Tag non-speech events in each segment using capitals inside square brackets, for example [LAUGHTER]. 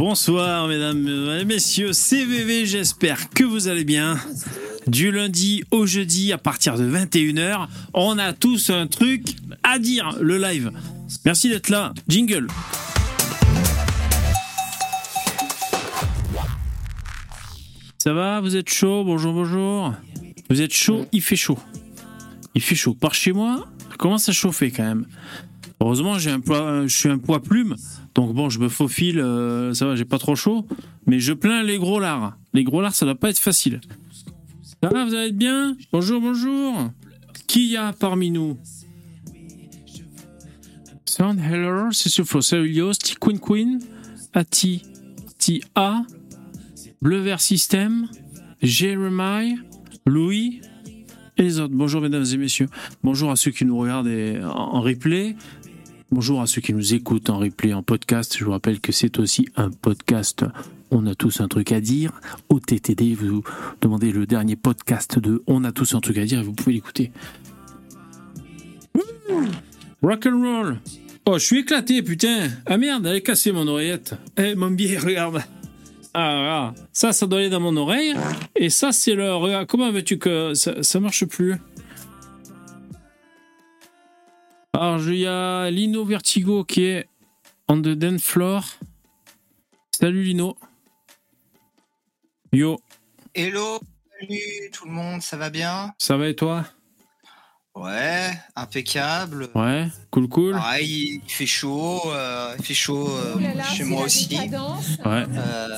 Bonsoir mesdames et messieurs, c'est VV, j'espère que vous allez bien. Du lundi au jeudi à partir de 21h, on a tous un truc à dire, le live. Merci d'être là. Jingle. Ça va? Vous êtes chaud? Bonjour, bonjour. Vous êtes chaud? Il fait chaud. Il fait chaud. Par chez moi, ça commence à chauffer quand même? Heureusement, j'ai un poids, je suis un poids plume, donc bon, je me faufile, euh, ça va, j'ai pas trop chaud. Mais je plains les gros lards. Les gros lards, ça doit pas être facile. Ça va, vous allez bien? Bonjour, bonjour. Qui y a parmi nous? Sound Heller, c'est sur T Queen Queen, Ati, Ti A, Bleu Vert System, Jeremiah, Louis et les autres. Bonjour mesdames et messieurs. Bonjour à ceux qui nous regardent en replay. Bonjour à ceux qui nous écoutent en replay, en podcast. Je vous rappelle que c'est aussi un podcast. On a tous un truc à dire. Au TTD, vous demandez le dernier podcast de On a tous un truc à dire et vous pouvez l'écouter. Rock and roll. Oh, je suis éclaté, putain. Ah merde, elle est cassée mon oreillette. Eh, mon biais, regarde. Ah, ça, ça doit aller dans mon oreille. Et ça, c'est le. Comment veux-tu que ça marche plus? Alors, il y a Lino Vertigo qui est on the dance floor. Salut Lino. Yo, Hello, salut tout le monde, ça va bien? Ça va et toi? Ouais, impeccable. Ouais, cool, cool. Pareil, il fait chaud, euh, il fait chaud euh, là chez moi aussi. Ouais, Euh,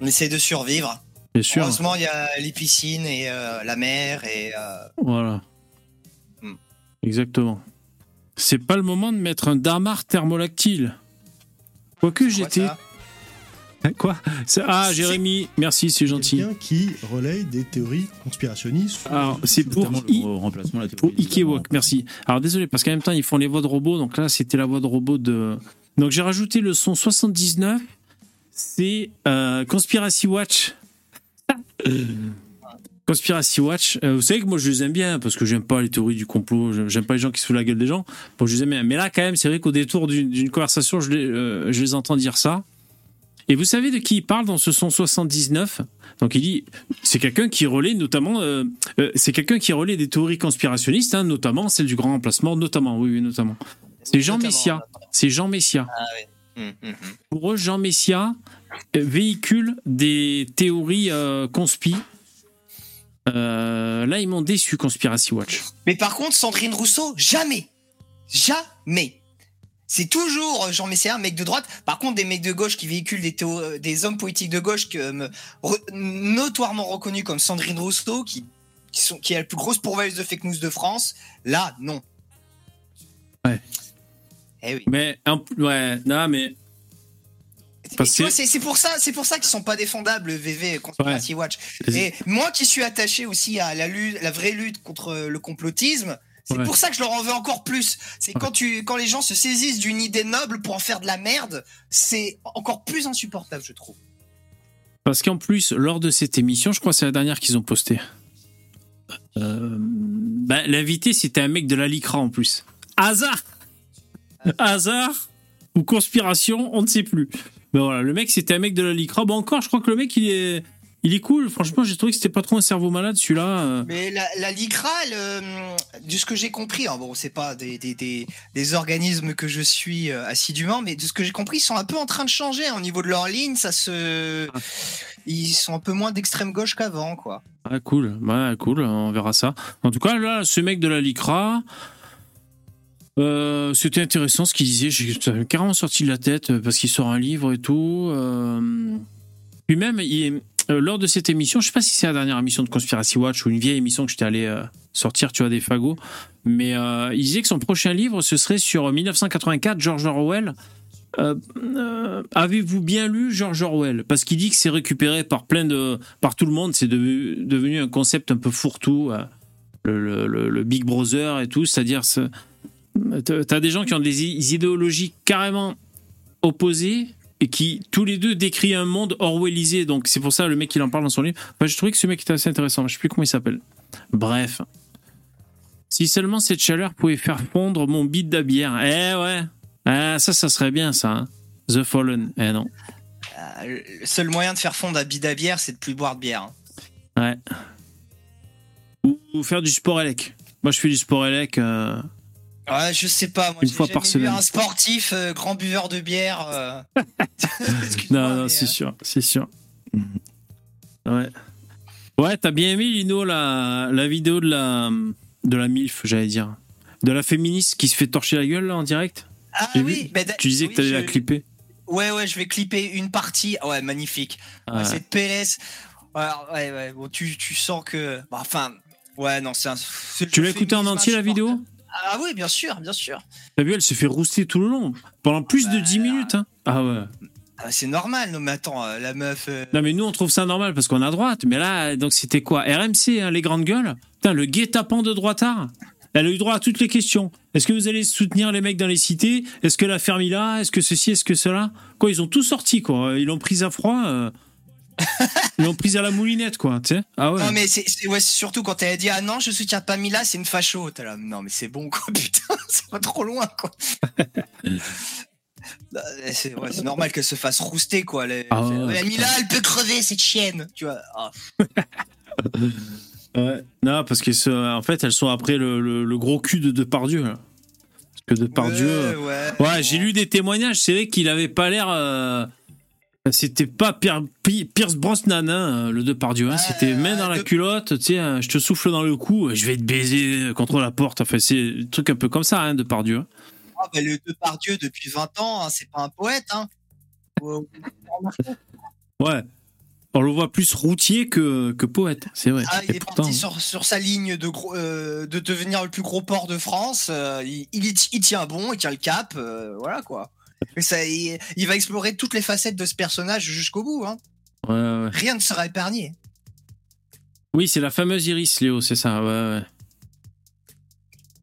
on essaie de survivre. bien sûr. Heureusement, il y a les piscines et euh, la mer et euh, Voilà. Hmm. Exactement. C'est pas le moment de mettre un damar thermolactyle. Quoique quoi, j'étais. ça Quoi Ah, Jérémy, merci, c'est gentil. Quelqu'un qui relaye des théories conspirationnistes. Alors, c'est pour, I- remplacement la pour. Ikewok, merci. Alors, désolé, parce qu'en même temps, ils font les voix de robots. Donc là, c'était la voix de robot de. Donc, j'ai rajouté le son 79. C'est euh, Conspiracy Watch. Conspiracy Watch. Euh, vous savez que moi, je les aime bien parce que j'aime pas les théories du complot. J'aime pas les gens qui se foutent la gueule des gens. Bon, je les aime bien. Mais là, quand même, c'est vrai qu'au détour d'une conversation, je les, euh, je les entends dire ça. Et vous savez de qui il parle dans ce son 79 Donc il dit, c'est quelqu'un qui relaie notamment, euh, euh, c'est quelqu'un qui relaie des théories conspirationnistes, hein, notamment celle du grand remplacement, notamment, oui, oui, notamment. C'est Jean Notamment, Messia. C'est Jean Messia. Hum, hum, hum. Pour eux, Jean Messia véhicule des théories euh, conspi. Euh, là, ils m'ont déçu, Conspiracy Watch. Mais par contre, Sandrine Rousseau, jamais, jamais. C'est toujours euh, Jean Messia, un mec de droite. Par contre, des mecs de gauche qui véhiculent des, théo- euh, des hommes politiques de gauche que, me- re- notoirement reconnus comme Sandrine Rousseau, qui, qui, sont, qui est la plus grosse pourvoyeuse de fake news de France, là, non. Ouais. Eh oui. Mais, un- ouais, non, mais c'est pour ça, c'est pour ça qu'ils sont pas défendables, VV Conspiracy Watch. Et moi qui suis attaché aussi à la lutte, la vraie lutte contre le complotisme, c'est Ouais. pour ça que je leur en veux encore plus. C'est quand tu, quand les gens se saisissent d'une idée noble pour en faire de la merde, c'est encore plus insupportable, je trouve. Parce qu'en plus, lors de cette émission, je crois que c'est la dernière qu'ils ont postée. Euh, bah, L'invité, c'était un mec de la LICRA en plus. Hasard Hasard ou conspiration, on ne sait plus. Mais voilà, le mec, c'était un mec de la LICRA. Bon, encore, je crois que le mec, il est, il est cool. Franchement, j'ai trouvé que c'était pas trop un cerveau malade, celui-là. euh. Mais la, la LICRA, elle, euh, de ce que j'ai compris, hein, bon, c'est pas des, des, des, des organismes que je suis euh, assidûment, mais de ce que j'ai compris, ils sont un peu en train de changer hein, au niveau de leur ligne. Ça se, ils sont un peu moins d'extrême gauche qu'avant, quoi. Ah, cool. Ouais, cool. On verra ça. En tout cas, là, ce mec de la LICRA, euh, c'était intéressant ce qu'il disait. J'ai carrément sorti de la tête euh, parce qu'il sort un livre et tout. Euh, puis même, euh, lors de cette émission, je sais pas si c'est la dernière émission de Conspiracy Watch ou une vieille émission que j'étais allé sortir, tu vois, des fagots. Mais il disait que son prochain livre, ce serait sur 1984, George Orwell. Avez-vous bien lu George Orwell? Parce qu'il dit que c'est récupéré par plein de, par tout le monde. C'est devenu, un concept un peu fourre-tout, le, Big Brother et tout. C'est-à-dire, ce- t'as des gens qui ont des idéologies carrément opposées et qui tous les deux décrivent un monde Orwellisé. Donc c'est pour ça le mec il en parle dans son livre. Enfin, je trouvais que ce mec était assez intéressant. Je sais plus comment il s'appelle. Bref. Si seulement cette chaleur pouvait faire fondre mon bide de bière. Eh ouais. Ah, ça, ça serait bien, ça. hein. The Fallen. Eh non. Euh, le seul moyen de faire fondre un bide à bière, c'est de plus boire de bière. hein. Ouais. Ou, ou faire du sport élec. Moi, je fais du sport élec. euh, Ouais, je sais pas. Moi, Une fois par semaine. Un sportif, euh, grand buveur de bière. euh. [LAUGHS] Non, non, c'est euh, sûr, c'est sûr. Ouais. Ouais, t'as bien aimé, Lino, la, la vidéo de la, de la MILF, j'allais dire. De la féministe qui se fait torcher la gueule, là, en direct? Ah oui, bah, Tu disais que t'allais je- la clipper. Ouais, ouais, je vais clipper une partie. Ouais, magnifique. Ouais, Ouais. Cette PLS. Ouais, ouais, ouais. Bon, tu, tu sens que. bah, enfin, ouais, non, c'est un. Tu l'as écouté en entier, la vidéo? Ah oui, bien sûr, bien sûr. T'as vu, elle se fait rouster tout le long. Pendant plus de Bah, 10 minutes. Hein. Ah ouais. Ah, c'est normal, non, mais attends, euh, la meuf. euh, Non, mais nous, on trouve ça normal parce qu'on à droite. Mais là, donc c'était quoi? RMC, hein, les grandes gueules? Putain, le guet-apens de droitard Elle a eu droit à toutes les questions. Est-ce que vous allez soutenir les mecs dans les cités? Est-ce que la là Est-ce que ceci? Est-ce que cela? Quoi, ils ont tout sorti, quoi. Ils l'ont prise à froid. euh, Ils l'ont prise à la moulinette, quoi. Tu sais Ah ouais. Non, mais c'est ouais, surtout quand elle a dit Ah non, je soutiens pas Mila, c'est une facho. Là, non, mais c'est bon, quoi, [LAUGHS] putain, c'est pas trop loin, quoi. [LAUGHS] Bah, c'est ouais, normal qu'elle se fasse rouster, quoi. Elle, Ah ouais. Mila, elle peut crever, cette chienne, tu vois. [LAUGHS] Ouais. Non, parce que ce- en fait, elles sont après le, le- le gros cul de Depardieu. là. Parce que Depardieu. ouais, Ouais, j'ai lu des témoignages. C'est vrai qu'il avait pas l'air. euh, C'était pas Pierce Brosnan, hein, le Depardieu. Hein. C'était main dans la de- culotte, tu sais, euh, je te souffle dans le cou, je vais te baiser contre la porte. Enfin, c'est un truc un peu comme ça, hein, Depardieu. hein. Ah, bah, le Depardieu, depuis 20 ans, hein, c'est pas un poète. Hein. Ouais. On le voit plus routier que, que poète, c'est vrai. Ah, il est pourtant, parti sur, sur sa ligne de, gros, euh, de devenir le plus gros port de France. euh, il, il, y- il tient bon, il tient le cap. euh, voilà quoi. Ça, il, il va explorer toutes les facettes de ce personnage jusqu'au bout. Hein. ouais, ouais. Rien ne sera épargné. Oui, c'est la fameuse Iris Léo, c'est ça, ouais.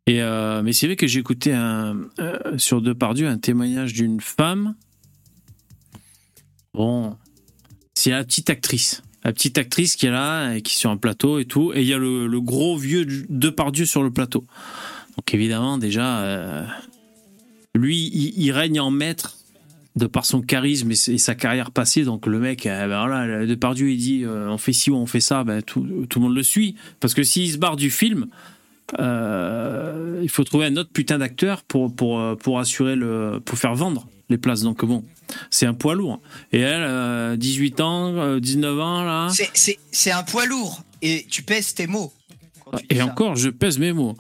Et euh, mais c'est vrai que j'ai écouté un, euh, sur Depardieu un témoignage d'une femme. Bon, c'est la petite actrice. La petite actrice qui est là, et qui est sur un plateau et tout. Et il y a le, le gros vieux Depardieu sur le plateau. Donc évidemment, déjà, euh, lui, il, il règne en maître de par son charisme et, sa carrière passée. Donc le mec, euh, ben voilà, Depardieu, il dit euh, on fait ci ou on fait ça, ben, tout, tout le monde le suit. Parce que s'il se barre du film, euh, il faut trouver un autre putain d'acteur pour, pour, euh, pour assurer le. pour faire vendre les places. Donc bon, c'est un poids lourd. Et elle, euh, 18 ans, euh, 19 ans, là. C'est- un poids lourd. Et tu pèses tes mots. Et ça. encore, je pèse mes mots.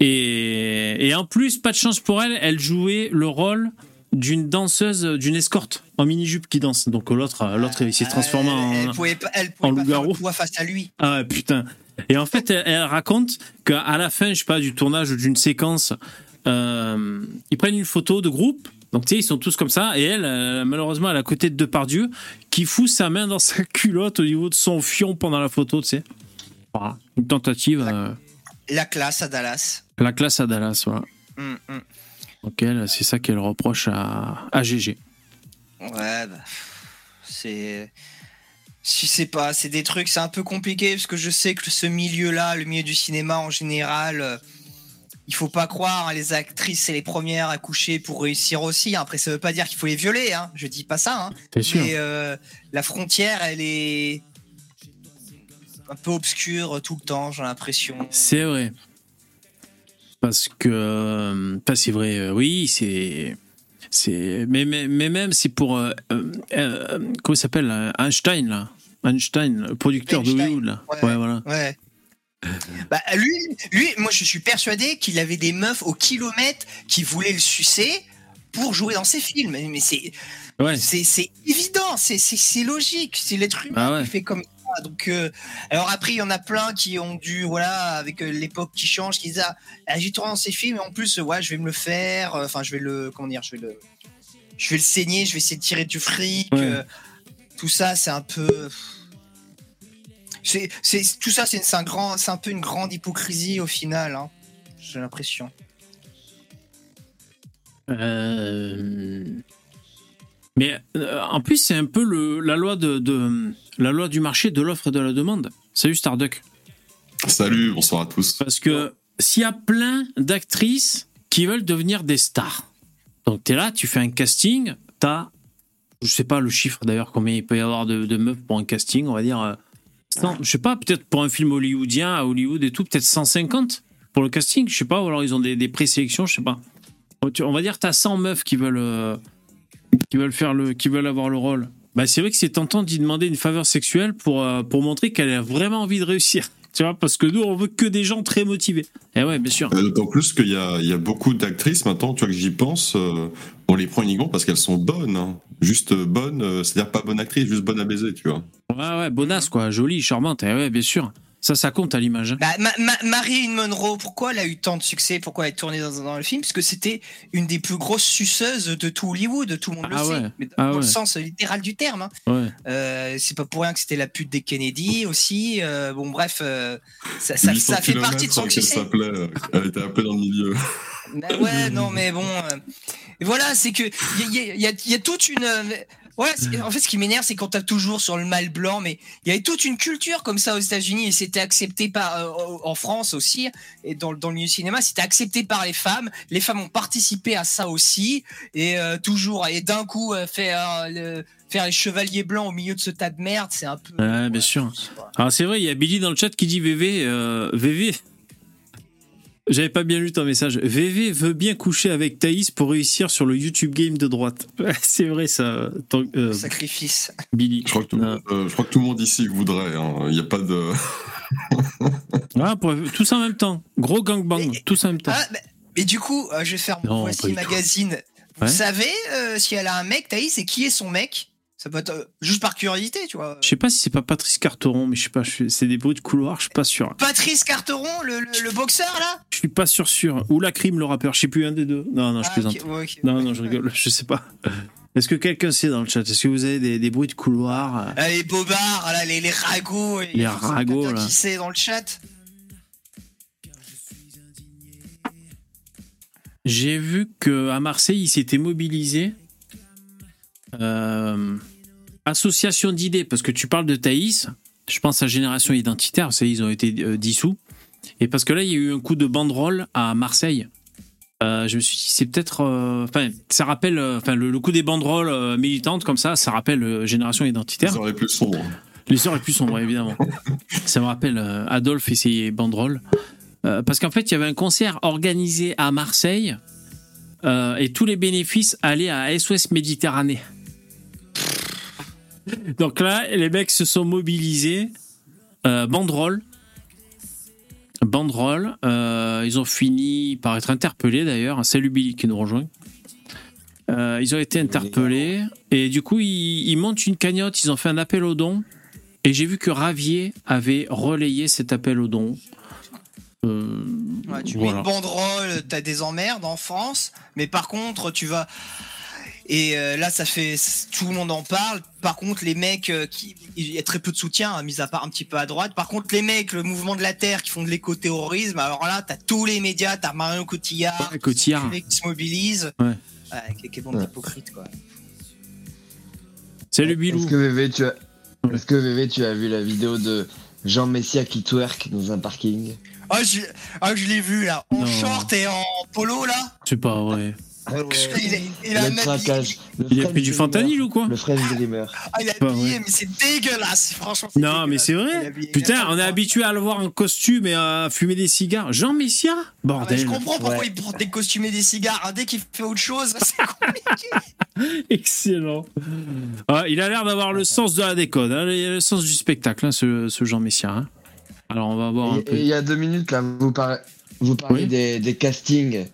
Et, et en plus, pas de chance pour elle, elle jouait le rôle d'une danseuse, d'une escorte en mini-jupe qui danse. Donc l'autre, l'autre, il s'est transformé Euh, Elle en. pouvait pas, elle pouvait en pas faire le poids face à lui. Ah putain. Et en fait, elle, elle raconte qu'à la fin, je sais pas, du tournage ou d'une séquence, euh, ils prennent une photo de groupe. Donc, tu sais, ils sont tous comme ça. Et elle, euh, malheureusement, elle est à côté de Depardieu, qui fout sa main dans sa culotte au niveau de son fion pendant la photo, tu sais. Voilà. Une tentative. euh, La classe à Dallas. la classe à Dallas, voilà. Donc, elle, c'est ça qu'elle reproche à, à GG. Ouais, bah, c'est. Je sais pas, c'est des trucs, c'est un peu compliqué parce que je sais que ce milieu-là, le milieu du cinéma en général, euh, il faut pas croire, hein, les actrices, c'est les premières à coucher pour réussir aussi. hein. Après, ça veut pas dire qu'il faut les violer, hein. je dis pas ça. Hein. Sûr? Mais euh, la frontière, elle est un peu obscure tout le temps, j'ai l'impression. C'est vrai. Parce que. euh, Enfin, c'est vrai, euh, oui, c'est. c'est mais, mais, mais même, c'est pour. euh, euh, euh, comment il s'appelle Einstein, là. Einstein, le producteur de Einstein, Hollywood, là. ouais. Ouais, voilà. Ouais. Bah, lui, lui, moi je suis persuadé qu'il avait des meufs au kilomètre qui voulaient le sucer pour jouer dans ses films. Mais c'est Ouais. c'est c'est évident, c'est c'est c'est logique, c'est l'être humain Ah ouais. qui fait comme ça. Donc euh, alors après il y en a plein qui ont dû voilà avec euh, l'époque qui change, qui disent ah, ah, j'ai dans ces films et en plus ouais je vais me le faire, euh, enfin je vais le comment dire, je vais le je vais le saigner, je vais essayer de tirer du fric. Ouais. euh, tout ça c'est un peu c'est, c'est, tout ça, c'est, c'est un grand, c'est un peu une grande hypocrisie au final. hein. J'ai l'impression. Euh, Mais euh, en plus, c'est un peu le, la, loi de, de- la loi du marché de l'offre et de la demande. Salut Starduck. Salut, bonsoir à tous. Parce que s'il y a plein d'actrices qui veulent devenir des stars, donc tu es là, tu fais un casting, tu as je sais pas le chiffre d'ailleurs, combien il peut y avoir de, de meufs pour un casting, on va dire. euh, 100, je sais pas, peut-être pour un film hollywoodien à Hollywood et tout, peut-être 150 pour le casting, je sais pas, ou alors ils ont des, des présélections, je sais pas. Tu- On va dire que t'as 100 meufs qui veulent, euh, qui veulent faire le, qui veulent avoir le rôle. Bah, c'est vrai que c'est tentant d'y demander une faveur sexuelle pour, euh, pour montrer qu'elle a vraiment envie de réussir. [LAUGHS] Tu vois, parce que nous, on veut que des gens très motivés. Et ouais, bien sûr. Euh, D'autant plus qu'il y a, il y a beaucoup d'actrices maintenant, tu vois, que j'y pense, euh, on les prend uniquement parce qu'elles sont bonnes. hein. Juste bonnes, euh, c'est-à-dire pas bonne actrice, juste bonne à baiser, tu vois. Ouais, ouais, bonasse, quoi. Jolie, charmante. Et ouais, bien sûr. Ça, ça compte à l'image. hein. Bah, Ma- Ma- Marilyn Monroe, pourquoi elle a eu tant de succès? Pourquoi elle est tournée dans, dans le film? Parce que c'était une des plus grosses suceuses de tout Hollywood, tout le monde Ah le ouais. sait, mais dans Ah le ouais. sens littéral du terme. hein. Ouais. Euh, c'est pas pour rien que c'était la pute des Kennedy aussi. euh, bon, bref, euh, ça, ça, 800 ça fait partie de son succès. s'appelait, elle était appelée dans le milieu. Bah ouais, non, mais bon. euh, voilà, c'est que y y il y a toute une. Ouais, en fait, ce qui m'énerve, c'est qu'on tape toujours sur le mâle blanc, mais il y avait toute une culture comme ça aux États-Unis et c'était accepté par euh, en France aussi et dans, le- dans le milieu du cinéma, c'était accepté par les femmes. Les femmes ont participé à ça aussi et euh, toujours et d'un coup euh, faire le- faire les chevaliers blancs au milieu de ce tas de merde, c'est un peu. Ouais, bien sûr. Alors, c'est vrai, il y a Billy dans le chat qui dit VV. euh, VV. J'avais pas bien lu ton message. VV veut bien coucher avec Thaïs pour réussir sur le YouTube game de droite. [LAUGHS] c'est vrai, ça, ton- euh, Sacrifice. Billy. Je crois, que tout le Non. monde, euh, je crois que tout le monde ici voudrait. hein. Il n'y a pas de. [LAUGHS] Ah, pour- tous en même temps. Gros gangbang, Et- tous en même temps. Ah, bah, et du coup, euh, je vais faire mon Voici. Magazine. Ouais. Vous savez euh, si elle a un mec, Thaïs, et qui est son mec? Ça peut être euh, juste par curiosité, tu vois. Je sais pas si c'est pas Patrice Carteron, mais je sais pas, c'est des bruits de couloir, je suis pas sûr. Patrice Carteron, le, le, le boxeur là? Je suis pas sûr sûr. Ou la crime, le rappeur, je sais plus un des deux. Non, non, je Ah, plaisante. ok, ouais, ok. Non, non, je rigole, je sais pas. Est-ce que quelqu'un sait dans le chat Est-ce que vous avez des, des bruits de couloir Ah, les bobards, là, les, les ragots. Les ragots, là. Qui sait dans le chat J'ai vu que à Marseille, ils s'étaient mobilisés. Euh, association d'idées, parce que tu parles de Thaïs, je pense à Génération Identitaire, savez, ils ont été euh, dissous. Et parce que là, il y a eu un coup de banderole à Marseille. Euh, je me suis dit, c'est peut-être. Enfin, ça rappelle. Enfin, le, le coup des banderoles militantes comme ça, ça rappelle Génération Identitaire. Ça aurait plus sombre. L'histoire est plus sombre, évidemment. [LAUGHS] Ça me rappelle Adolphe et ses banderoles. Parce qu'en fait, il y avait un concert organisé à Marseille et tous les bénéfices allaient à SOS Méditerranée. Donc là, les mecs se sont mobilisés. Euh, banderole. Banderole. Euh, ils ont fini par être interpellés d'ailleurs. Salut Billy qui nous rejoint. Euh, ils ont été interpellés et du coup ils, ils montent une cagnotte, ils ont fait un appel aux dons et j'ai vu que Ravier avait relayé cet appel aux dons. Euh, Ouais, tu voilà. mets une banderole, t'as des emmerdes en France, mais par contre, tu vas. Et euh, là, ça fait. Tout le monde en parle. Par contre, les mecs, euh, qui... il y a très peu de soutien, hein, mis à part un petit peu à droite. Par contre, les mecs, le mouvement de la Terre qui font de l'éco-terrorisme, alors là, t'as tous les médias, t'as Marion Cotillard, Ouais, Cotillard. tous les qui se mobilisent. Ouais. quel, quel bande Ouais. d'hypocrites, quoi. Salut Bilou. Est-ce que VV, tu as... Ouais. Est-ce que VV, tu as vu la vidéo de Jean Messia qui twerk dans un parking? Ah, je, ah, je l'ai vu, là. En Non. short et en polo, là. C'est pas vrai. Il, est- il a Le Il a pris du fentanyl ou quoi Le French Dreamer. Ah, il a habillé, mais c'est dégueulasse, franchement. Non, mais c'est vrai. Putain, on est habitué à le voir en costume et à fumer des cigares. Jean Messia Ah, Bordel. je comprends pourquoi Ouais. il porte des costumes et des cigares. hein. Dès qu'il fait autre chose, [LAUGHS] c'est compliqué. Excellent. Ah, il a l'air d'avoir le sens de la décode, hein, le, le sens du spectacle, hein, ce, ce Jean Messia. hein. Alors, on va voir un Et- peu. il y a deux minutes, là, vous, par- vous parlez Oui. des, des castings.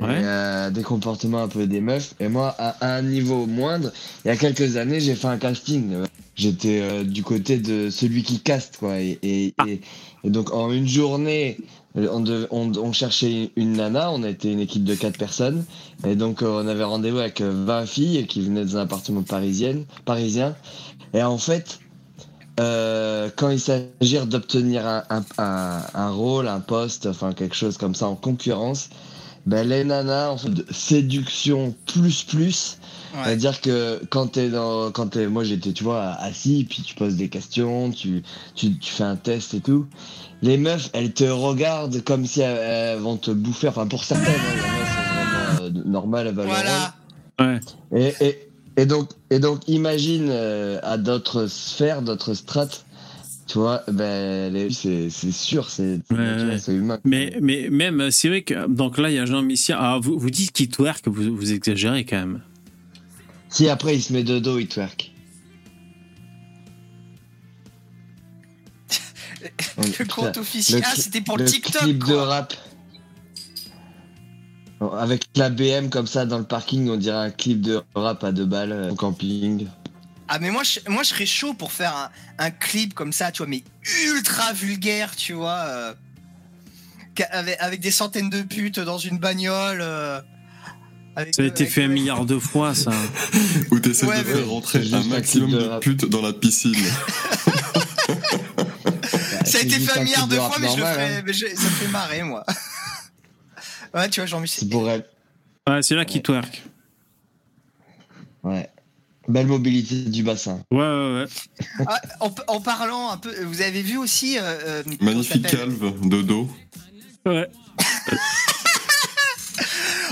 Et, Ouais. euh, des comportements un peu des meufs. Et moi, à, un niveau moindre, il y a quelques années, j'ai fait un casting. J'étais euh, du côté de celui qui caste, quoi. Et, et, Ah. et- et donc, en une journée, euh, on, dev- on, on cherchait une nana. On était une équipe de quatre personnes. Et donc, euh, on avait rendez-vous avec euh, 20 filles qui venaient dans un appartement parisien. parisien. Et en fait, euh, quand il s'agit d'obtenir un, un, un, un rôle, un poste, enfin quelque chose comme ça en concurrence, ben les nanas en fait séduction plus plus, Ouais. c'est-à-dire que quand t'es dans, quand t'es, moi j'étais tu vois assis puis tu poses des questions, tu, tu, tu fais un test et tout. Les meufs, elles te regardent comme si elles, elles vont te bouffer. Enfin pour certaines, hein, il y en a, c'est vraiment euh, normal, elles Voilà. Ouais. et, et, Et donc, et donc imagine euh, à d'autres sphères, d'autres strates, tu vois, ben, les- c'est c'est sûr, c'est c'est Ouais, humain. Mais, mais même, c'est vrai que. Donc là, il y a Jean Messia. Ah, vous, vous dites qu'il twerk, vous, vous exagérez quand même. Si après il se met de dos, il twerk. Le compte officiel. Ah, c'était pour le TikTok. clip de quoi. rap. Bon, Avec la BM comme ça dans le parking, on dirait un clip de rap à deux balles euh, au camping. Ah, mais moi je, moi, je serais chaud pour faire un, un clip comme ça, tu vois, mais ultra vulgaire, tu vois. euh, avec, avec des centaines de putes dans une bagnole. euh, avec- Ça a été avec- fait un milliard de fois, ça. [LAUGHS] Où t'essaies Ouais, de faire rentrer un maximum de putes dans la piscine. [LAUGHS] Ça a été fait un milliard de fois, mais, je le hein. ferais- mais je- ça me fait marrer, moi. [LAUGHS] ouais, tu vois, Jean-Michel. C'est pour elle. Ouais, c'est là qu'il twerk. Ouais. Belle mobilité du bassin. Ouais, ouais, ouais. Ah, en, en parlant un peu, vous avez vu aussi. euh, euh, Magnifique calve de dos. Ouais. [LAUGHS]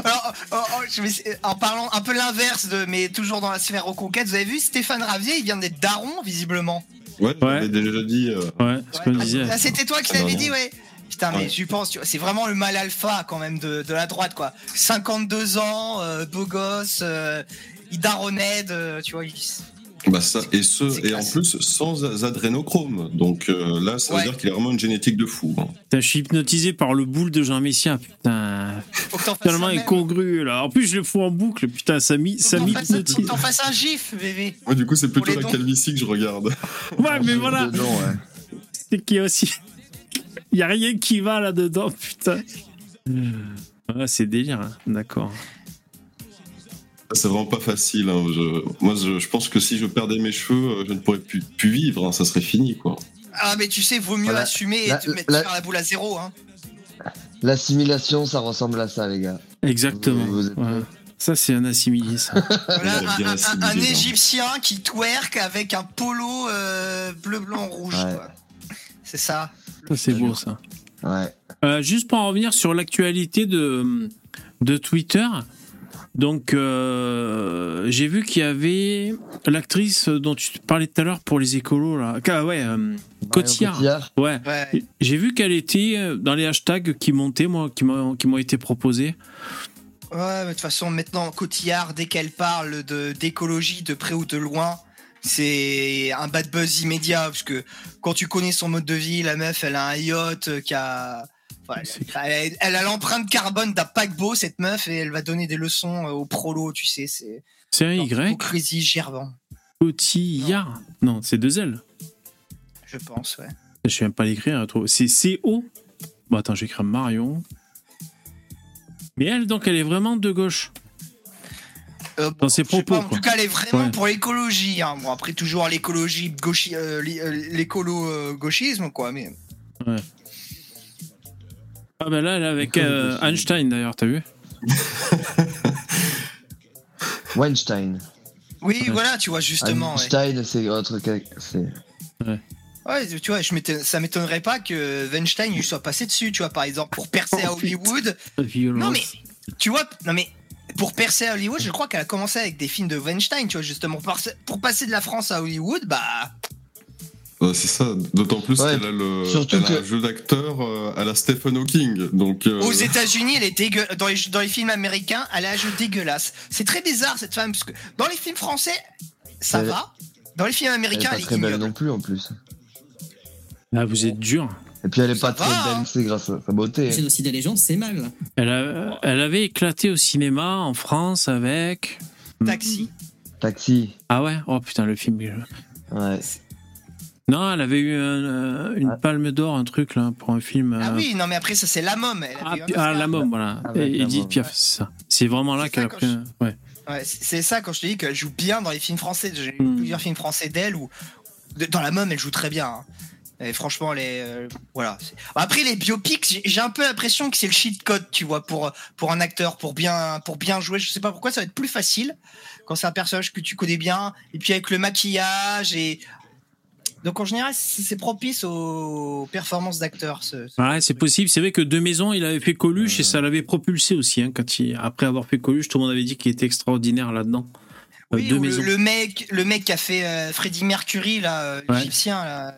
Alors, oh, oh, je vais- en parlant un peu l'inverse de, mais toujours dans la sphère reconquête, vous avez vu Stéphane Ravier, il vient d'être daron, visiblement. Ouais, Ouais. déjà dit. euh, Ouais, ce qu'on Ouais, disait. ah, c'était toi qui l'avais dit, ouais. Putain, mais Ouais. j'y pense, tu vois, c'est vraiment le mal alpha quand même de, de la droite, quoi. 52 ans, euh, beau gosse, euh, il daronnaide, euh, tu vois. il- Bah ça, et ce, et en plus sans adrénochrome. Donc euh, là, ça veut Ouais. dire qu'il a vraiment une génétique de fou. hein. Putain, je suis hypnotisé par le boule de Jean Messia, putain. Faut que t'en fasses Tellement incongru, là. En plus, je le fous en boucle, putain, ça m'hypnotise. t'en fasses un gif, bébé. Moi, du coup, c'est plutôt la calvitie que je regarde. Ouais, mais voilà, ouais. c'est qu'il y a aussi. Il y a rien qui va là-dedans, putain. Ouais, c'est délire, hein. d'accord. C'est vraiment pas facile. hein. Je, moi, je, je pense que si je perdais mes cheveux, euh, je ne pourrais plus, plus vivre. hein. Ça serait fini, quoi. Ah, mais tu sais, vaut mieux Voilà. assumer et La- te mettre la- faire la boule à zéro, hein. L'assimilation, ça ressemble à ça, les gars. Exactement. Vous- vous êtes Ouais. prêts Ça, c'est un assimilé, ça. Voilà, [LAUGHS] un, bien un- assimilé, un. Égyptien qui twerk avec un polo euh, bleu, blanc, rouge. Ouais. C'est ça. Ça, c'est beau, ça. Ouais. Euh, juste pour en revenir sur l'actualité de, de Twitter. Donc, euh, j'ai vu qu'il y avait l'actrice dont tu parlais tout à l'heure pour les écolos, là. Ah, ouais, euh, Cotillard. Cotillard. Ouais. Ouais. J'ai vu qu'elle était euh, dans les hashtags qui montaient, moi, qui m'ont qui m'ont été proposés. Ouais, mais de toute façon, maintenant, Cotillard, dès qu'elle parle de d'écologie de près ou de loin, c'est un bad buzz immédiat. Parce que quand tu connais son mode de vie, la meuf, elle a un yacht qui a. elle, elle a l'empreinte carbone d'un paquebot, cette meuf, et elle va donner des leçons euh, aux prolos, tu sais. C'est C'est un Y, Hypocrisie gervant, Cotillard. Non, c'est deux L. je pense, ouais. Je sais même pas l'écrire. trop. C'est C-O. Bon, attends, j'écris Marion. Mais elle, donc, elle est vraiment de gauche. Euh, Dans ses propos, pas, en quoi. tout cas, elle est vraiment Ouais. pour l'écologie. Hein. Bon, après, toujours l'écologie, gauchi- euh, l'é- l'écolo-gauchisme, quoi. Mais Ah, ben là, elle est avec [LAUGHS] euh, Einstein, d'ailleurs, t'as vu [LAUGHS] Weinstein. oui, Ouais. voilà, tu vois, justement. ouais. Einstein, c'est autre que. c'est- Ouais, tu vois, je m'étonne- ça m'étonnerait pas que Weinstein lui soit passé dessus, tu vois, par exemple, pour percer à Oh. Hollywood. Non, mais, tu vois, non, mais, pour percer à Hollywood, je crois qu'elle a commencé avec des films de Weinstein, tu vois, justement. Pour passer de la France à Hollywood, bah, Ouais, c'est ça. D'autant plus Ouais, qu'elle a le surtout elle a que- un jeu d'acteur euh, à la Stephen Hawking. Donc, euh, aux États-Unis, elle est dégueu... dans, les, dans les films américains, elle a un jeu dégueulasse. C'est très bizarre, cette femme, parce que dans les films français, ça Elle- va. Dans les films Elle est américains, pas elle est très belle non plus en plus. Ah, vous êtes dur. Et puis elle est pas très hein. belle, c'est grâce à sa beauté. Génocide des légendes, c'est mal. Elle, a- elle avait éclaté au cinéma en France avec. Taxi. Taxi. Ah ouais? Oh putain, le film. Ouais. Non, elle avait eu un, euh, une Ah. palme d'or, un truc là, pour un film. Ah euh, oui, non, mais après, ça, c'est la môme. Elle Ah, ah, la môme, voilà. Edith môme, Piaf, c'est ça. C'est vraiment là qu'elle a pris. Ouais. Ouais, c'est ça quand je te dis qu'elle joue bien dans les films français. J'ai Mm. plusieurs films français d'elle où dans la môme elle joue très bien. hein. Et franchement, les euh, voilà. Après les biopics, j'ai- j'ai un peu l'impression que c'est le cheat code, tu vois, pour pour un acteur pour bien pour bien jouer. Je sais pas pourquoi ça va être plus facile quand c'est un personnage que tu connais bien et puis avec le maquillage et donc en général c'est propice aux performances d'acteurs. Ce, ce- Ouais, c'est possible. C'est vrai que De Maison, il avait fait Coluche et ça l'avait propulsé aussi. hein, quand il, après avoir fait Coluche, tout le monde avait dit qu'il était extraordinaire là-dedans. Oui, deux ou le, maisons. le mec, le mec qui a fait euh, Freddie Mercury, là, euh, Ouais. l'égyptien, là.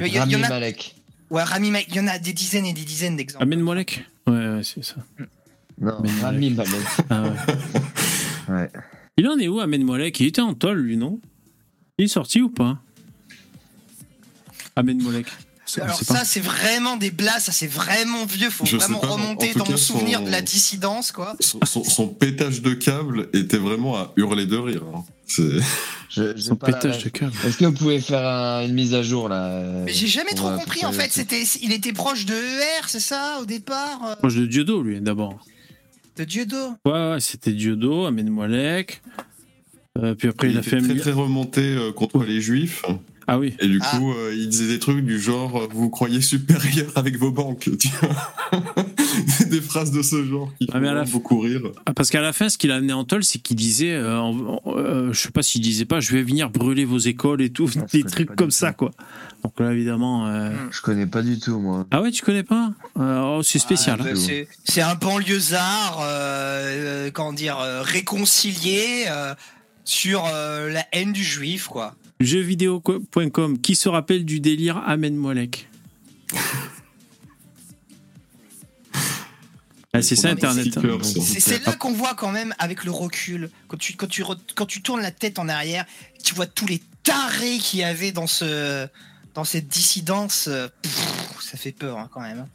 Il y, Rami en a, Malek. ouais, Rami Malek, il y en a des dizaines et des dizaines d'exemples. Amen Molek Ouais, ouais, c'est ça. Non, Mais Rami Malek. Ah, ouais. [LAUGHS] Ouais. Il en est où, Amen Molek Il était en tol, lui, non? Il est sorti ou pas? Amen Molek. C'est- Alors ça, c'est vraiment des blagues, ça c'est vraiment vieux, faut Je vraiment pas, remonter dans cas, mon souvenir son- de la dissidence, quoi. Son, son- son pétage de câble était vraiment à hurler de rire. hein. C'est- Je, je Son pétage de câble. Est-ce que vous pouvez faire un- une mise à jour là euh, Mais j'ai jamais trop euh, compris, en fait, c'était, il était proche de ER, c'est ça, au départ, euh, Proche de Diodo, lui, d'abord. de Dieudo. Ouais, ouais, c'était Diodo, Amen Molek. Euh, puis après, il, a était fait très très remonté euh, contre les juifs. Ah oui. Et du Ah. coup, euh, il disait des trucs du genre euh, Vous croyez supérieur avec vos banques tu vois [LAUGHS] Des phrases de ce genre qui Ah, mais à font la vraiment beaucoup rire. Ah, parce qu'à la fin, ce qu'il a amené en tol, c'est qu'il disait, euh, euh, je sais pas s'il disait pas, je vais venir brûler vos écoles et tout, Ah, des trucs comme ça, tout. quoi. Donc là, évidemment. euh, Mm. Je connais pas du tout moi. Ah ouais, tu connais pas? Euh, Oh, c'est spécial. Ah, bah, c'est, c'est un banlieusard, euh, euh, comment dire, euh, réconcilié euh, sur euh, la haine du juif, quoi. Jeuxvideo.com, qui se rappelle du délire Amen Molek [LAUGHS] ah, C'est ça Internet. hein. C'est, là qu'on voit quand même avec le recul, quand tu, quand, tu, re- quand tu tournes la tête en arrière, tu vois tous les tarés qu'il y avait dans, ce, dans cette dissidence. pff, ça fait peur hein, quand même.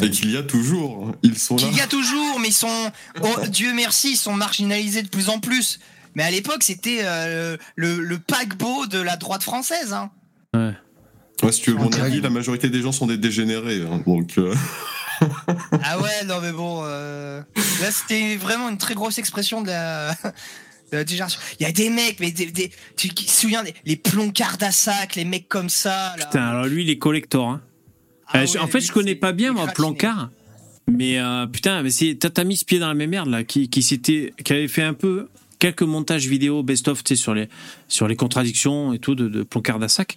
Et qu'il y a toujours. Ils sont là. Qu'il y a toujours, mais ils sont, oh, Dieu merci, ils sont marginalisés de plus en plus. Mais à l'époque, c'était euh, le, le paquebot de la droite française. Hein. Ouais, si tu veux mon avis, la majorité des gens sont des dégénérés. hein. donc, euh, [LAUGHS] Ah ouais, non mais bon, euh, là c'était vraiment une très grosse expression de la, [LAUGHS] de la dégénération. Il y a des mecs, mais des, des- tu te souviens des les ploncards d'Assac, les mecs comme ça. Là. Putain, alors lui, il est collector. hein. Ah Euh, ouais, en fait, je connais pas bien, moi. Plancard. Mais euh, putain, mais c'est mis ce pied dans la même merde là, qui, qui s'était, qui avait fait un peu quelques montages vidéo best-of, sur les sur les contradictions et tout de, de Plancard d'Assac.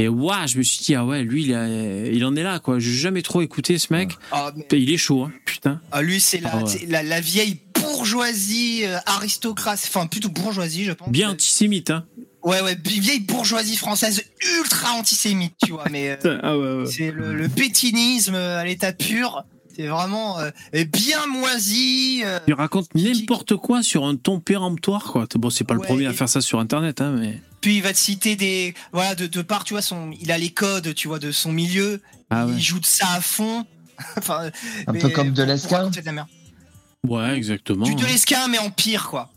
Et waouh, je me suis dit ah ouais, lui il, a- il en est là quoi. J'ai jamais trop écouté ce mec. Ah, mais- Il est chaud, hein, putain. ah, lui c'est la, Ah ouais. la, la vieille bourgeoisie euh, aristocratie, enfin plutôt bourgeoisie je pense. Bien antisémite, hein. Ouais ouais, vieille bourgeoisie française ultra antisémite, tu vois. [LAUGHS] Mais euh, Ah ouais, ouais. c'est le, le pétinisme à l'état pur. C'est vraiment euh, bien moisi. euh, Il raconte n'importe quoi sur un ton péremptoire quoi. Bon, c'est pas le premier à faire ça sur internet, hein, mais. Puis il va te citer des voilà de, de part tu vois son il a les codes tu vois de son milieu Ah ouais. il joue de ça à fond [LAUGHS] enfin Un mais peu comme de l'esquin. Ouais, exactement. du de l'esquin mais en pire quoi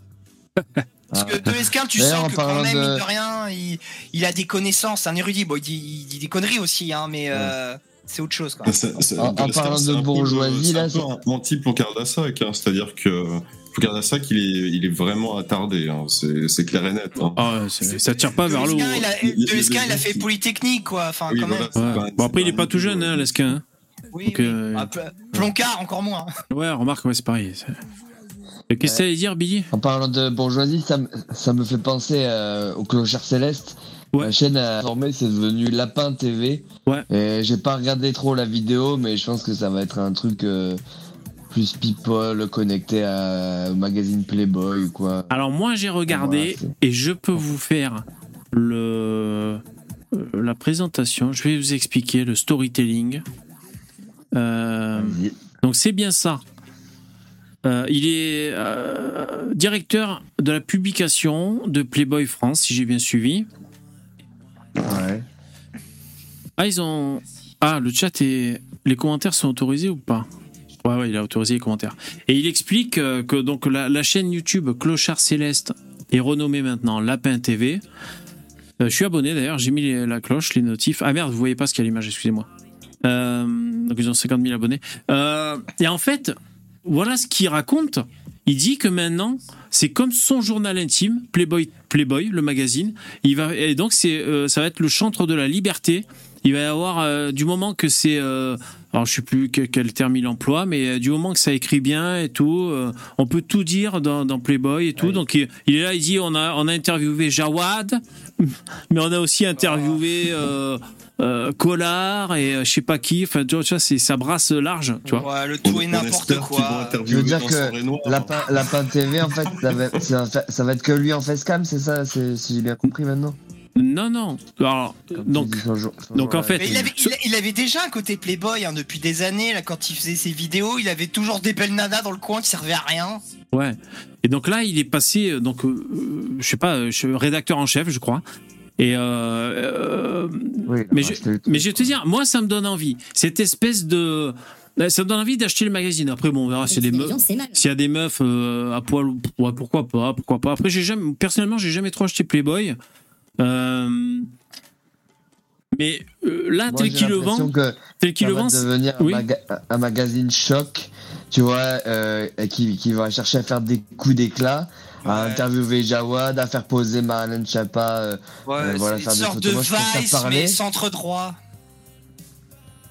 [LAUGHS] parce que de l'esquin tu sens en que quand même de- mine de rien il, il a des connaissances un érudit bon il dit, il dit des conneries aussi hein mais euh, c'est autre chose quoi c'est- c'est- En- parlant de bourgeoisie, là, c'est un peu d'Assac. hein. C'est-à-dire que Plancard d'Assac, il est, il est vraiment attardé. hein. C'est c'est clair et net. hein. Ah ça tire pas de vers le haut. l'esquin il a, fait polytechnique quoi enfin Oui, quand voilà, même c'est Ouais. pas- Bon, après, il est pas tout un jeune, hein, Lesquin. hein. oui, Donc, oui. euh, Ah, pl- Plancard encore moins Ouais, remarque, ouais, c'est pareil. c'est- Et Qu'est-ce que tu allais dire, Billy? En parlant de bourgeoisie, ça, me- ça me fait penser euh, au Clochard Céleste. Ouais. La chaîne a formé, c'est devenu Lapin TV. Ouais. Et j'ai pas regardé trop la vidéo, mais je pense que ça va être un truc euh, plus people, connecté à, au magazine Playboy ou quoi. Alors, moi, j'ai regardé et je peux vous faire le euh, la présentation. Je vais vous expliquer le storytelling. Euh, donc, c'est bien ça. Euh, il est euh, directeur de la publication de Playboy France, si j'ai bien suivi. Ah, ils ont. Ah, le chat et les commentaires sont autorisés ou pas Ouais, ouais, il a autorisé les commentaires. Et il explique euh, que donc la, chaîne YouTube Clochard Céleste est renommée maintenant Lapin TV. Euh, je suis abonné d'ailleurs, j'ai mis la cloche, les notifs. Ah merde, vous voyez pas ce qu'il y a l'image, excusez-moi. Euh, donc ils ont 50 000 abonnés. Et en fait, voilà ce qu'il raconte. Il dit que maintenant, c'est comme son journal intime, Playboy, Playboy, le magazine. Il va et donc c'est, euh, ça va être le chantre de la liberté. Il va y avoir euh, du moment que c'est, euh, alors je sais plus que- quel terme il emploie, mais du moment que ça écrit bien et tout, on peut tout dire dans, dans Playboy et tout. Ouais. Donc il, il est là, il dit on a on a interviewé Jawad, [LAUGHS] mais on a aussi interviewé euh, Collard et euh, je sais pas qui. Enfin, tu vois, tu vois, c'est ça brasse large, tu vois. Ouais, le tout On- et on n'importe quoi. Je veux dire que Renoir. Lapin, Lapin TV, en fait, ça va, ça être que lui en facecam, c'est ça, c'est- si j'ai bien compris maintenant? Non, non. Alors, donc, donc, en fait- Mais il avait, il, il avait déjà un côté playboy hein, depuis des années. Là, quand il faisait ses vidéos, il avait toujours des belles nanas dans le coin qui servaient à rien. ouais. Et donc là, il est passé, euh, donc, euh, je sais pas, je- rédacteur en chef, je crois. Et euh, euh, Oui, mais ouais, je-. Mais vais te dire, moi, ça me donne envie. Cette espèce de. Ça me donne envie d'acheter le magazine. Après, bon, on verra s'il y a des meufs. S'il y a des meufs euh, à poil, ouais, pourquoi pas, pourquoi pas. Après, j'ai jamais, personnellement, j'ai jamais trop acheté Playboy. Euh, mais euh, là, Moi, tel qu'il le vend, que tel qu'il ça le va vend, devenir un, oui. maga- un magazine choc, tu vois, euh, qui, qui va chercher à faire des coups d'éclat, à interviewer Jawad, à faire poser Marlène Chapa. euh, Ouais, Euh, voilà, faire une des sorte photos. de Moi, je vice, parler. mais centre droit.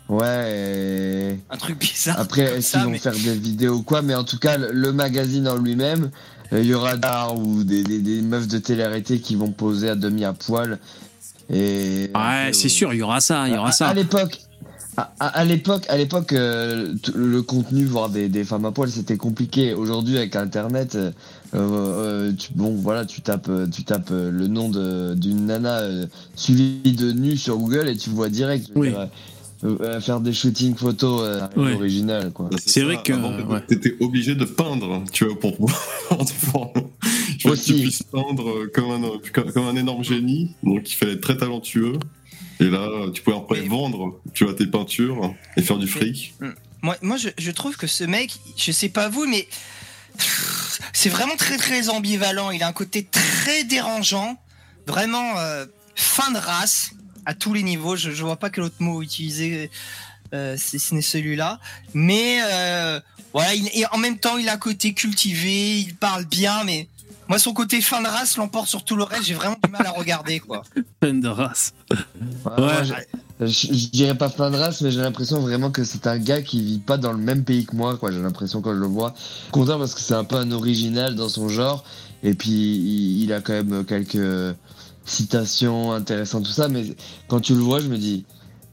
ouais. et- Un truc bizarre. Après, est-ce qu'ils vont mais- faire des vidéos ou quoi Mais en tout cas, le, magazine en lui-même, euh, il y aura d'art ou des, des, des meufs de télé-réalité qui vont poser à demi à poil. Et ouais, c'est sûr, il y aura ça, il y aura à, ça. à l'époque, à, à- à l'époque, à l'époque, euh, le contenu voir des, des femmes à poil, c'était compliqué. Aujourd'hui, avec Internet, euh, euh, tu, bon, voilà, tu tapes, euh, tu tapes euh, le nom de- d'une nana euh, suivie de nu sur Google et tu vois direct. Oui. dire, euh, euh, faire des shootings photos euh, Ouais. originales, quoi. Bah, C'est ça. vrai que, ouais. t'étais obligé de peindre, tu vois, pour pouvoir [LAUGHS] tu puisses peindre euh, comme un, comme un énorme génie, donc il fallait être très talentueux. Et là, tu pouvais après Mais- vendre, tu vois, tes peintures et faire du fric. Moi, moi je, je trouve que ce mec, je sais pas vous, mais c'est vraiment très très ambivalent. Il a un côté très dérangeant, vraiment euh, fin de race à tous les niveaux. Je, je vois pas quel autre mot utiliser euh, si ce n'est celui-là. Mais euh, voilà, il- et en même temps, il a un côté cultivé, il parle bien, mais moi, son côté fin de race l'emporte sur tout le reste. J'ai vraiment du mal à regarder, quoi. Peine de race. Ouais, Ouais. moi, je, dirais pas plein de race, mais j'ai l'impression vraiment que c'est un gars qui vit pas dans le même pays que moi, quoi. J'ai l'impression quand je le vois. Content parce que c'est un peu un original dans son genre. Et puis, il, il a quand même quelques citations intéressantes, tout ça. Mais quand tu le vois, je me dis,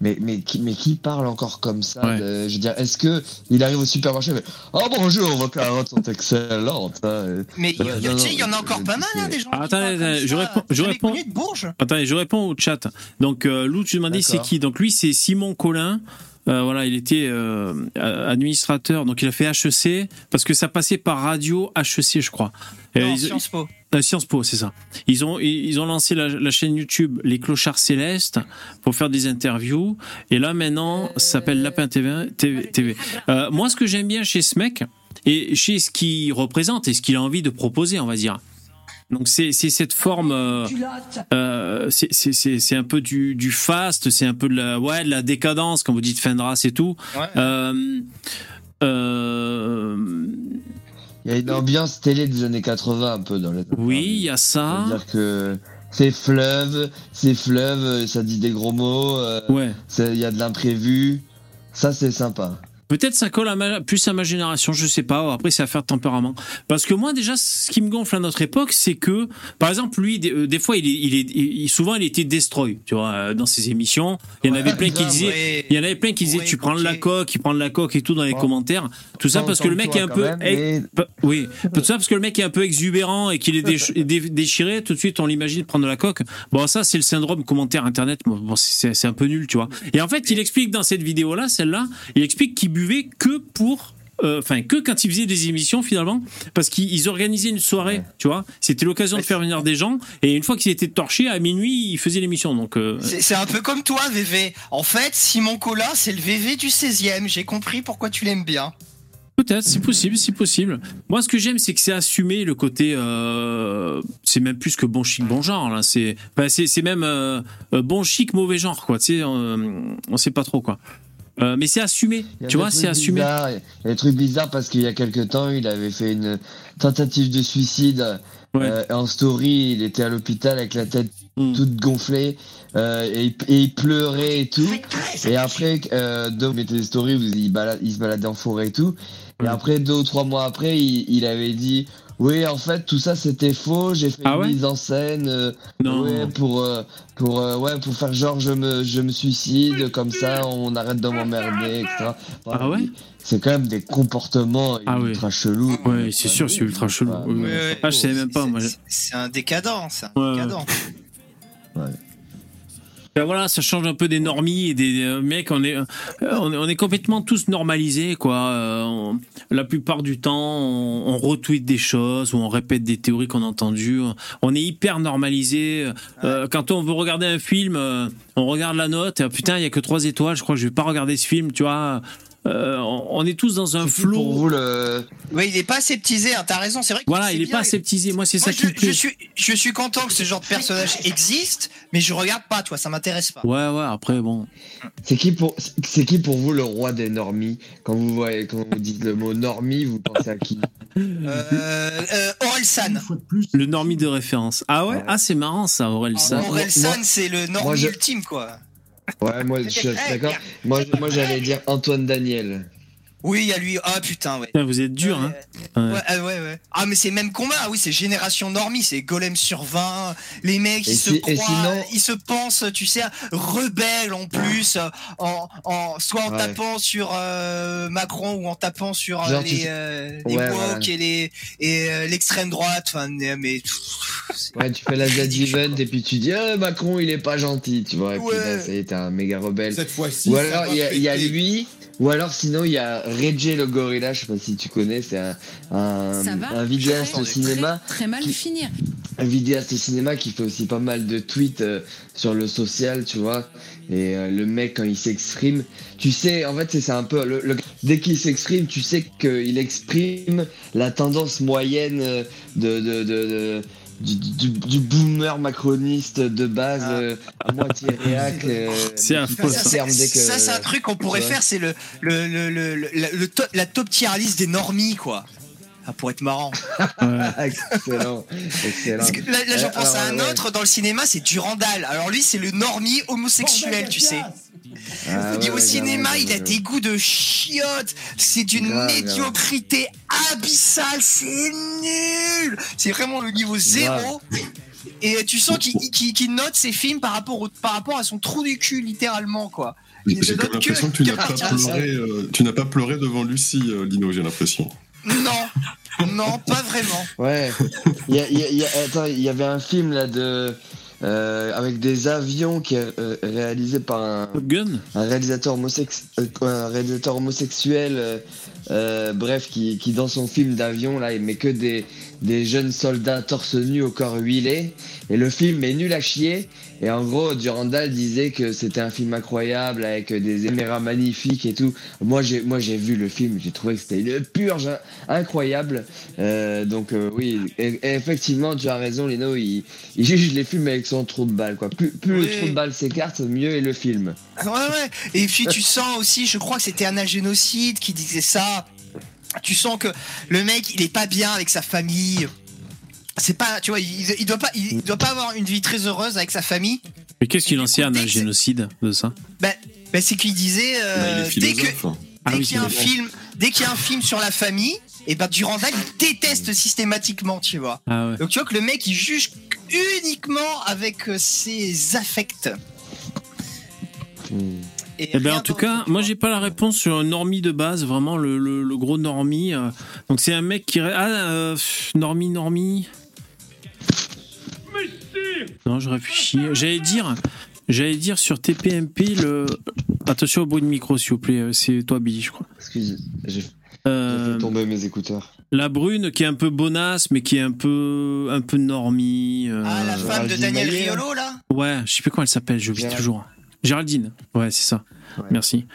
mais, mais, qui, mais qui parle encore comme ça Ouais. de- Je veux dire, est-ce que il arrive au supermarché, mais, oh bonjour, vos carottes sont excellentes. hein. Mais il y, en a encore pas mal, hein, des gens. Ah, attendez, attendez, je réponds- je réponds. Attendez, je réponds au chat. Donc, euh, Lou, tu demandais c'est qui? Donc, lui, c'est Simon Collin. Euh, voilà, il était euh, administrateur, donc il a fait HEC, parce que ça passait par radio HEC, je crois. Ils- Sciences Po. Euh, Sciences Po, c'est ça. Ils ont, ils ont lancé la, la chaîne YouTube Les Clochards Célestes pour faire des interviews. Et là, maintenant, ça s'appelle Lapin TV. TV, TV. Euh, moi, ce que j'aime bien chez ce mec, et chez ce qu'il représente et ce qu'il a envie de proposer, on va dire. Donc, c'est c'est cette forme. euh, euh, c'est- c'est c'est- c'est un peu du, du fast, c'est un peu de la, ouais, de la décadence, comme vous dites, fin de race et tout. Ouais. Euh, euh, Il y a une ambiance télé des années 80 un peu dans les. oui, il y a ça. C'est-à-dire que c'est fleuve, c'est fleuve, ça dit des gros mots, euh, Ouais. il y a de l'imprévu. Ça, c'est sympa. Peut-être ça colle à ma- plus à ma génération, je sais pas. Après, c'est affaire de tempérament. Parce que moi, déjà, ce qui me gonfle à notre époque, c'est que, par exemple, lui, des, euh, des fois, il est, il est, il- souvent, il était destroy, tu vois, euh, dans ses émissions. Il y en Ouais, avait plein qui disaient, Ouais. il y en avait plein qui disaient, Ouais, tu prends de la coque, il prend de la coque et tout dans les commentaires. Tout ça parce que le mec est un peu, même, mais- Oui, tout ça parce que le mec est un peu exubérant et qu'il est déch- [LAUGHS] dé- déchiré, tout de suite on l'imagine prendre de la coque. Bon, ça c'est le syndrome commentaire internet, bon, c'est un peu nul, tu vois. Et en fait, il explique dans cette vidéo-là, celle-là, il explique qu'il buvait que pour. euh, Enfin, que quand il faisait des émissions finalement, parce qu'ils ils organisaient une soirée, Ouais. tu vois. C'était l'occasion de faire venir des gens, et une fois qu'ils étaient torchés, à minuit, ils faisaient l'émission. Donc, euh, C'est un peu comme toi, VV. En fait, Simon Collin, c'est le VV du 16e. J'ai compris pourquoi tu l'aimes bien. Peut-être, c'est possible, c'est possible. Moi, ce que j'aime, c'est que c'est assumé le côté. euh, c'est même plus que bon chic, bon genre. Là, c'est, enfin, c'est, même bon chic, mauvais genre, quoi. Tu sais, euh, on sait pas trop, quoi. Euh, mais c'est assumé. Tu vois, c'est assumé. bizarres. Il y a des trucs bizarres parce qu'il y a quelques temps, il avait fait une tentative de suicide Ouais. euh, en story. Il était à l'hôpital avec la tête Mm. toute gonflée euh, et, il- et il pleurait et tout. Et après, euh, il mettait des stories où il, balade- il se baladait en forêt et tout. Et Mm. après, deux ou trois mois après, il, il avait dit Oui, en fait, tout ça c'était faux. J'ai fait Ah une ouais mise en scène. euh, Non. Ouais, pour euh, pour euh, ouais pour faire genre je me je me suicide comme ça on arrête de m'emmerder etc. Enfin, Ah ouais C'est quand même des comportements Ah ouais. ultra chelous. Ouais, c'est sûr, c'est ultra chelou. Ouais. Ouais, ouais. Ah, je savais même pas, C'est- moi. c'est- C'est un décadent, c'est un Ouais, décadent. Ben voilà, ça change un peu des normies et des euh, mecs. On est, euh, on est, on est complètement tous normalisés, quoi. Euh, on- la plupart du temps, on, on retweet des choses ou on répète des théories qu'on a entendues. On est hyper normalisé. Quand on veut regarder un film, on regarde la note. et, putain, il y a que trois étoiles. Je crois que je vais pas regarder ce film. Tu vois. Euh, on, on est tous dans un C'est qui Pour flot. vous le Oui, il est pas aseptisé, hein, t'as raison, c'est vrai que Voilà, il est bien, pas aseptisé. Moi, c'est ça je, qui me je plaît. suis, je suis content que ce genre de personnage existe, mais je regarde pas, toi, ça m'intéresse pas. Ouais, ouais. Après, bon. c'est qui pour c'est qui pour vous le roi des normies? Quand vous voyez quand vous dites le mot normie vous pensez à qui? Euh, euh, Aurel Une San. fois de plus. Le normie de référence. Ah ouais? Ouais. Ah, c'est marrant ça, Aurel. Ça. Moi- Aurel moi- San, c'est le normie moi, je- ultime, quoi. Ouais moi je suis d'accord. Moi moi j'allais dire Antoine Daniel. Oui, il y a lui. Ah putain, ouais. Putain, Vous êtes dur, hein. Ouais, ah, ouais, ouais. Ah, mais c'est même combat, oui, c'est génération normie, c'est golem sur 20. Les mecs, Et ils se si- croient, sinon- ils se pensent, tu sais, rebelles en plus, en, en, soit en Ouais. tapant sur euh, Macron ou en tapant sur euh, Genre, les, euh, les Ouais, woke et les et euh, l'extrême droite. Enfin, mais [LAUGHS] Ouais tu fais la Z event et puis tu dis ah, Macron il est pas gentil tu vois et puis Ouais. là ça y est t'es un méga rebelle. Cette fois-ci, Ou alors il y, a- y lui, ou alors sinon il y a Reggie le gorilla, je sais pas si tu connais, c'est un, un, vidéaste de cinéma, Très, très mal qui- finir. un vidéaste de cinéma qui fait aussi pas mal de tweets euh, sur le social, tu vois. Et euh, le mec quand il s'exprime, tu sais, en fait c'est un peu le, le- dès qu'il s'exprime, tu sais qu'il exprime la tendance moyenne euh, de, de, de, de- du, du, du boomer macroniste de base Ah. euh, à moitié [LAUGHS] réac euh, C'est affreux, se ça, que- ça, c'est un truc qu'on pourrait Ouais. faire, c'est le le, le, le, le- la- le to- la top tier list des normies, quoi. Ça pourrait être marrant. Ah, [LAUGHS] excellent, excellent. Parce que là, là, j'en pense à un ouais. autre dans le cinéma, c'est Durandal. Alors lui, c'est le normie homosexuel, tu sais. Ah, ouais, au ouais, cinéma, il a des goûts de chiottes. C'est d'une Grave, médiocrité abyssale. C'est nul. C'est vraiment le niveau zéro. Et tu sens qu'il qu'il- qu'il note ses films par rapport, au- par rapport à son trou du cul, littéralement, quoi. J'ai comme que- l'impression que tu n'as pas pleuré. euh, tu n'as pas pleuré devant Lucie, euh, Lino. J'ai l'impression. Non, non, pas vraiment. Ouais. Il y, a- il y a- il y a- attends, il y avait un film là de euh, avec des avions qui est euh, réalisé par un, réalisateur homosex- euh, un réalisateur homosexuel. euh, euh, bref, qui, qui dans son film d'avion là, il met que des des jeunes soldats torse nu au corps huilé. Et le film est nul à chier. Et en gros, Durandal disait que c'était un film incroyable avec des caméras magnifiques et tout. Moi, j'ai, moi, j'ai vu le film, j'ai trouvé que c'était une purge incroyable. Euh, donc, euh, oui, et- et effectivement, tu as raison, Lino, il, il juge les films avec son trou de balle, quoi. Plus, plus Oui. le trou de balle s'écarte, mieux est le film. Ouais, ouais. Et puis tu sens aussi, je crois que c'était Anna Génocide qui disait ça. Tu sens que le mec, il est pas bien avec sa famille. C'est pas, tu vois, il, il doit pas, il doit pas avoir une vie très heureuse avec sa famille. Mais qu'est-ce qu'il en sait, un génocide de ça? Ben, ben, c'est qu'il disait, Bah, euh, est dès que, hein. Ah dès oui, qu'il y a un film, dès qu'il y a un film sur la famille, et ben Durandal il déteste systématiquement, tu vois. Ah ouais. Donc tu vois que le mec il juge uniquement avec euh, ses affects. Hmm. Et Eh ben, en tout cas, moi j'ai pas la réponse sur un normie de base, vraiment le, le- le gros normie. euh. Donc c'est un mec qui. Ah, euh, normie, normie. Non, je réfléchis. J'allais dire, j'allais dire sur TPMP le. Attention au bruit de micro, s'il vous plaît. euh, C'est toi, Billy, je crois. Excuse, j'ai Euh, fait tomber mes écouteurs. la brune qui est un peu bonasse, mais qui est un peu, un peu normie. euh, Ah, la femme de Daniel Riolo là? Ouais, je sais plus comment elle s'appelle, j'oublie Gérald- toujours. Géraldine, ouais, c'est ça. Ouais. Merci.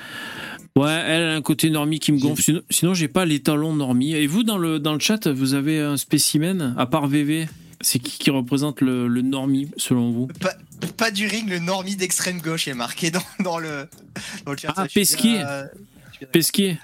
Ouais, elle a un côté normie qui me gonfle. Sinon, sinon j'ai pas les talons normie. Et vous, dans le, dans le chat, vous avez un spécimen, à part VV C'est qui qui représente le, le normie, selon vous? Pas, pas du ring, le normie d'extrême gauche est marqué dans, dans le, dans le chat. Ah, Pesquier. euh, Pesquier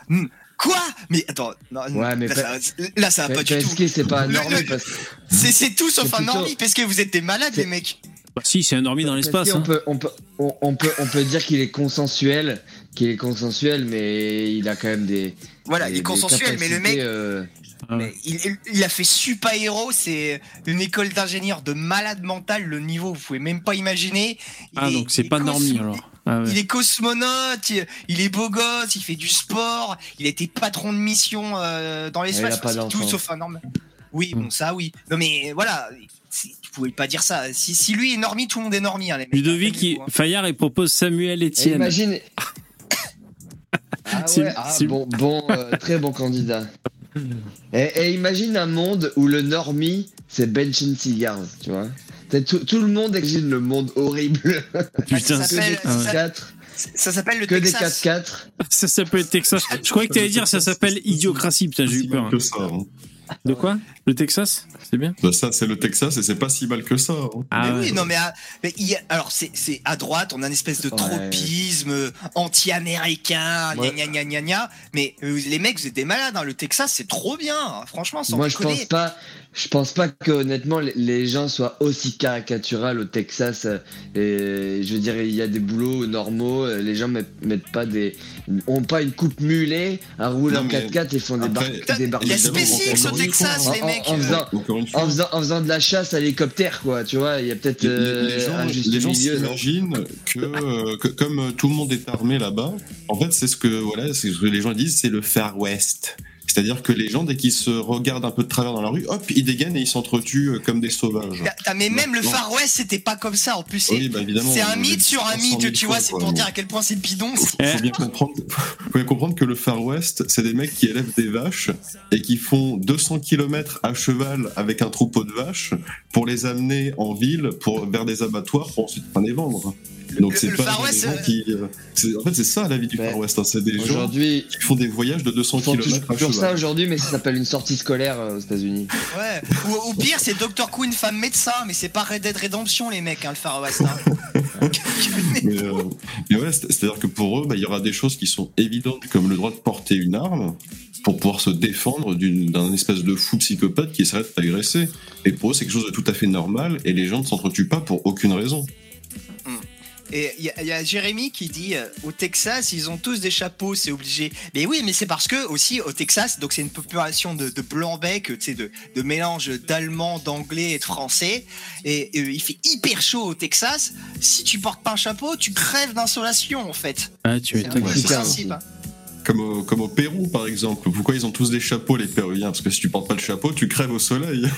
Quoi? Mais attends, non, Ouais, mais là, pas- ça, là, ça va pas du tout. Pesquet, c'est pas un normie le- parce que C'est c'est tout sauf C'est un plutôt- normie, parce que vous êtes des malades, les mecs. Bah, si, c'est un dormi dans l'espace. Si, on, hein. peut, on, peut, on, on peut, on peut dire qu'il est consensuel, qu'il est consensuel, mais il a quand même des. Voilà, des- il est consensuel, mais le mec, euh, Ah mais il, il- il a fait super héros. C'est une école d'ingénieurs de malade mental. Le niveau, vous pouvez même pas imaginer. Il Ah, est- donc c'est pas cosmo- alors. Ah ouais. Il est cosmonaute, il, il est beau gosse, il fait du sport, il a été patron de mission euh, dans il l'espace, a pas c'est tout sauf un norme. Oui, Hmm. bon, ça oui. Non mais voilà, c'est- tu pouvais pas dire ça. Si, si lui est normie, tout le monde est normie. Hein. Ludovic, Calmez-vous, hein. Fayard, il propose Samuel et Etienne. imagine. [LAUGHS] Ah C'est- ouais, ah, bon, bon euh, très bon candidat. Et, et imagine un monde où le normie, c'est Bench Cigars, tu vois. Tout, tout le monde imagine le monde horrible. [LAUGHS] Putain, ça c'est- que des s'appelle- ah ouais. 4 Ça s'appelle le que des Texas. 4-4. ça s'appelle Texas. Je croyais que t'allais dire ça s'appelle Idiocratie. Putain, j'ai eu Si peur. mal que ça. hein. De quoi Le Texas C'est bien Bah, ça, c'est le Texas et c'est pas si mal que ça. hein. Ah mais ouais. oui, non mais, à- mais il y a- alors c'est à droite, on a une espèce de tropisme euh, anti-américain, gna Ouais. gna gna gna gna. Mais euh, les mecs, vous êtes des malades. Hein. Le Texas, c'est trop bien. hein. Franchement, sans Moi, je pense pas. Je pense pas que honnêtement les- gens soient aussi caricaturales au Texas. euh, Et je veux dire, il y a des boulots normaux. euh, Les gens mettent, mettent pas des, ont pas une coupe mulet, un roule en mais 4x4 et font des, bar des Il y a barbecues. SpaceX au Texas, fois, les en- mecs. en faisant-. En faisant, en faisant de la chasse à l'hélicoptère, quoi, tu vois, il y a peut-être euh, les gens, un juste les gens milieu, non s'imaginent que, euh, que comme tout le monde est armé là-bas, en fait, c'est ce que voilà, c'est ce que les gens disent, c'est le Far West. C'est-à-dire que les gens, dès qu'ils se regardent un peu de travers dans la rue, hop, ils dégainent et ils s'entretuent comme des sauvages. Mais même le. Far West, c'était pas comme ça. En plus, c'est Oui, bah c'est un mythe sur un 300 mythe, 000 tu vois. C'est pour dire à quel point c'est bidon. Faut, faut bien comprendre, faut bien comprendre que le Far West, c'est des mecs qui élèvent des vaches et qui font 200 km à cheval avec un troupeau de vaches pour les amener en ville, pour vers des abattoirs pour ensuite les vendre. Donc Le- c'est pas Far des West, gens euh, qui. euh, en fait, c'est ça la vie du Ouais. Far West. hein, C'est des gens qui font des voyages de 200 ils font km à toujours ça aujourd'hui, mais ça s'appelle une sortie scolaire euh, aux États-Unis. Ouais. Ou au pire, c'est Dr. Queen, femme médecin, mais c'est pas Red Dead Redemption, les mecs, hein, le Far West. hein. [LAUGHS] Mais, euh, mais ouais, c'est- c'est-à-dire que pour eux, bah, il y aura des choses qui sont évidentes, comme le droit de porter une arme, pour pouvoir se défendre d'une- d'un espèce de fou psychopathe qui essaierait de t'agresser. Et pour eux, c'est quelque chose de tout à fait normal, et les gens ne s'entretuent pas pour aucune raison. Et il y, a- il y a Jérémy qui dit euh, au Texas, ils ont tous des chapeaux, c'est obligé. Mais oui, mais c'est parce que aussi au Texas, donc c'est une population de, de blancs becs, tu sais, de, de mélange d'allemand, d'anglais et de français. Et, et il fait hyper chaud au Texas. Si tu portes pas un chapeau, tu crèves d'insolation en fait. Ah, tu le Mexicain principe. hein. Comme au, comme au Pérou, par exemple. Pourquoi ils ont tous des chapeaux, les Péruviens? Parce que si tu portes pas le chapeau, tu crèves au soleil. [LAUGHS]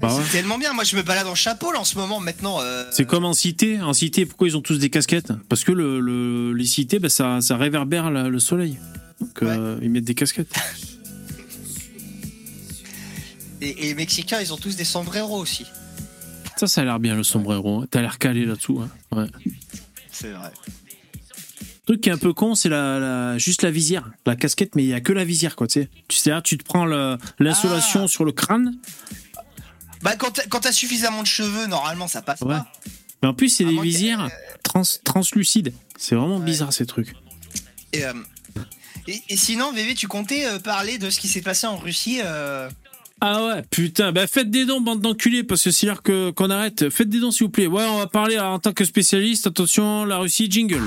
Bah ouais. C'est tellement bien. Moi, je me balade en chapeau là en ce moment. Maintenant, euh, C'est comme en cité. En cité, pourquoi ils ont tous des casquettes? Parce que le, le- les cités, bah, ça, ça réverbère la- le soleil. Donc euh, ils mettent des casquettes. [LAUGHS] et, et les Mexicains, ils ont tous des sombreros aussi. Ça, ça a l'air bien le sombrero. hein. T'as l'air calé là-dessous. hein. Ouais. C'est vrai. Truc qui est un peu con, c'est la, la- juste la visière. La casquette, mais il y a que la visière, quoi. Tu sais, tu sais, là, tu te prends l'insolation Ah. sur le crâne. Bah, quand t'as- suffisamment de cheveux, normalement, ça passe Ouais. pas. Mais en plus, c'est des visières trans, translucides. C'est vraiment Ouais. bizarre, ces trucs. Et, euh, et, et sinon, VV, tu comptais euh, parler de ce qui s'est passé en Russie euh, Ah ouais, putain, bah faites des dons, bande d'enculés, parce que c'est l'heure qu'on arrête. Faites des dons, s'il vous plaît. Ouais, on va parler en tant que spécialiste. Attention, la Russie, jingle.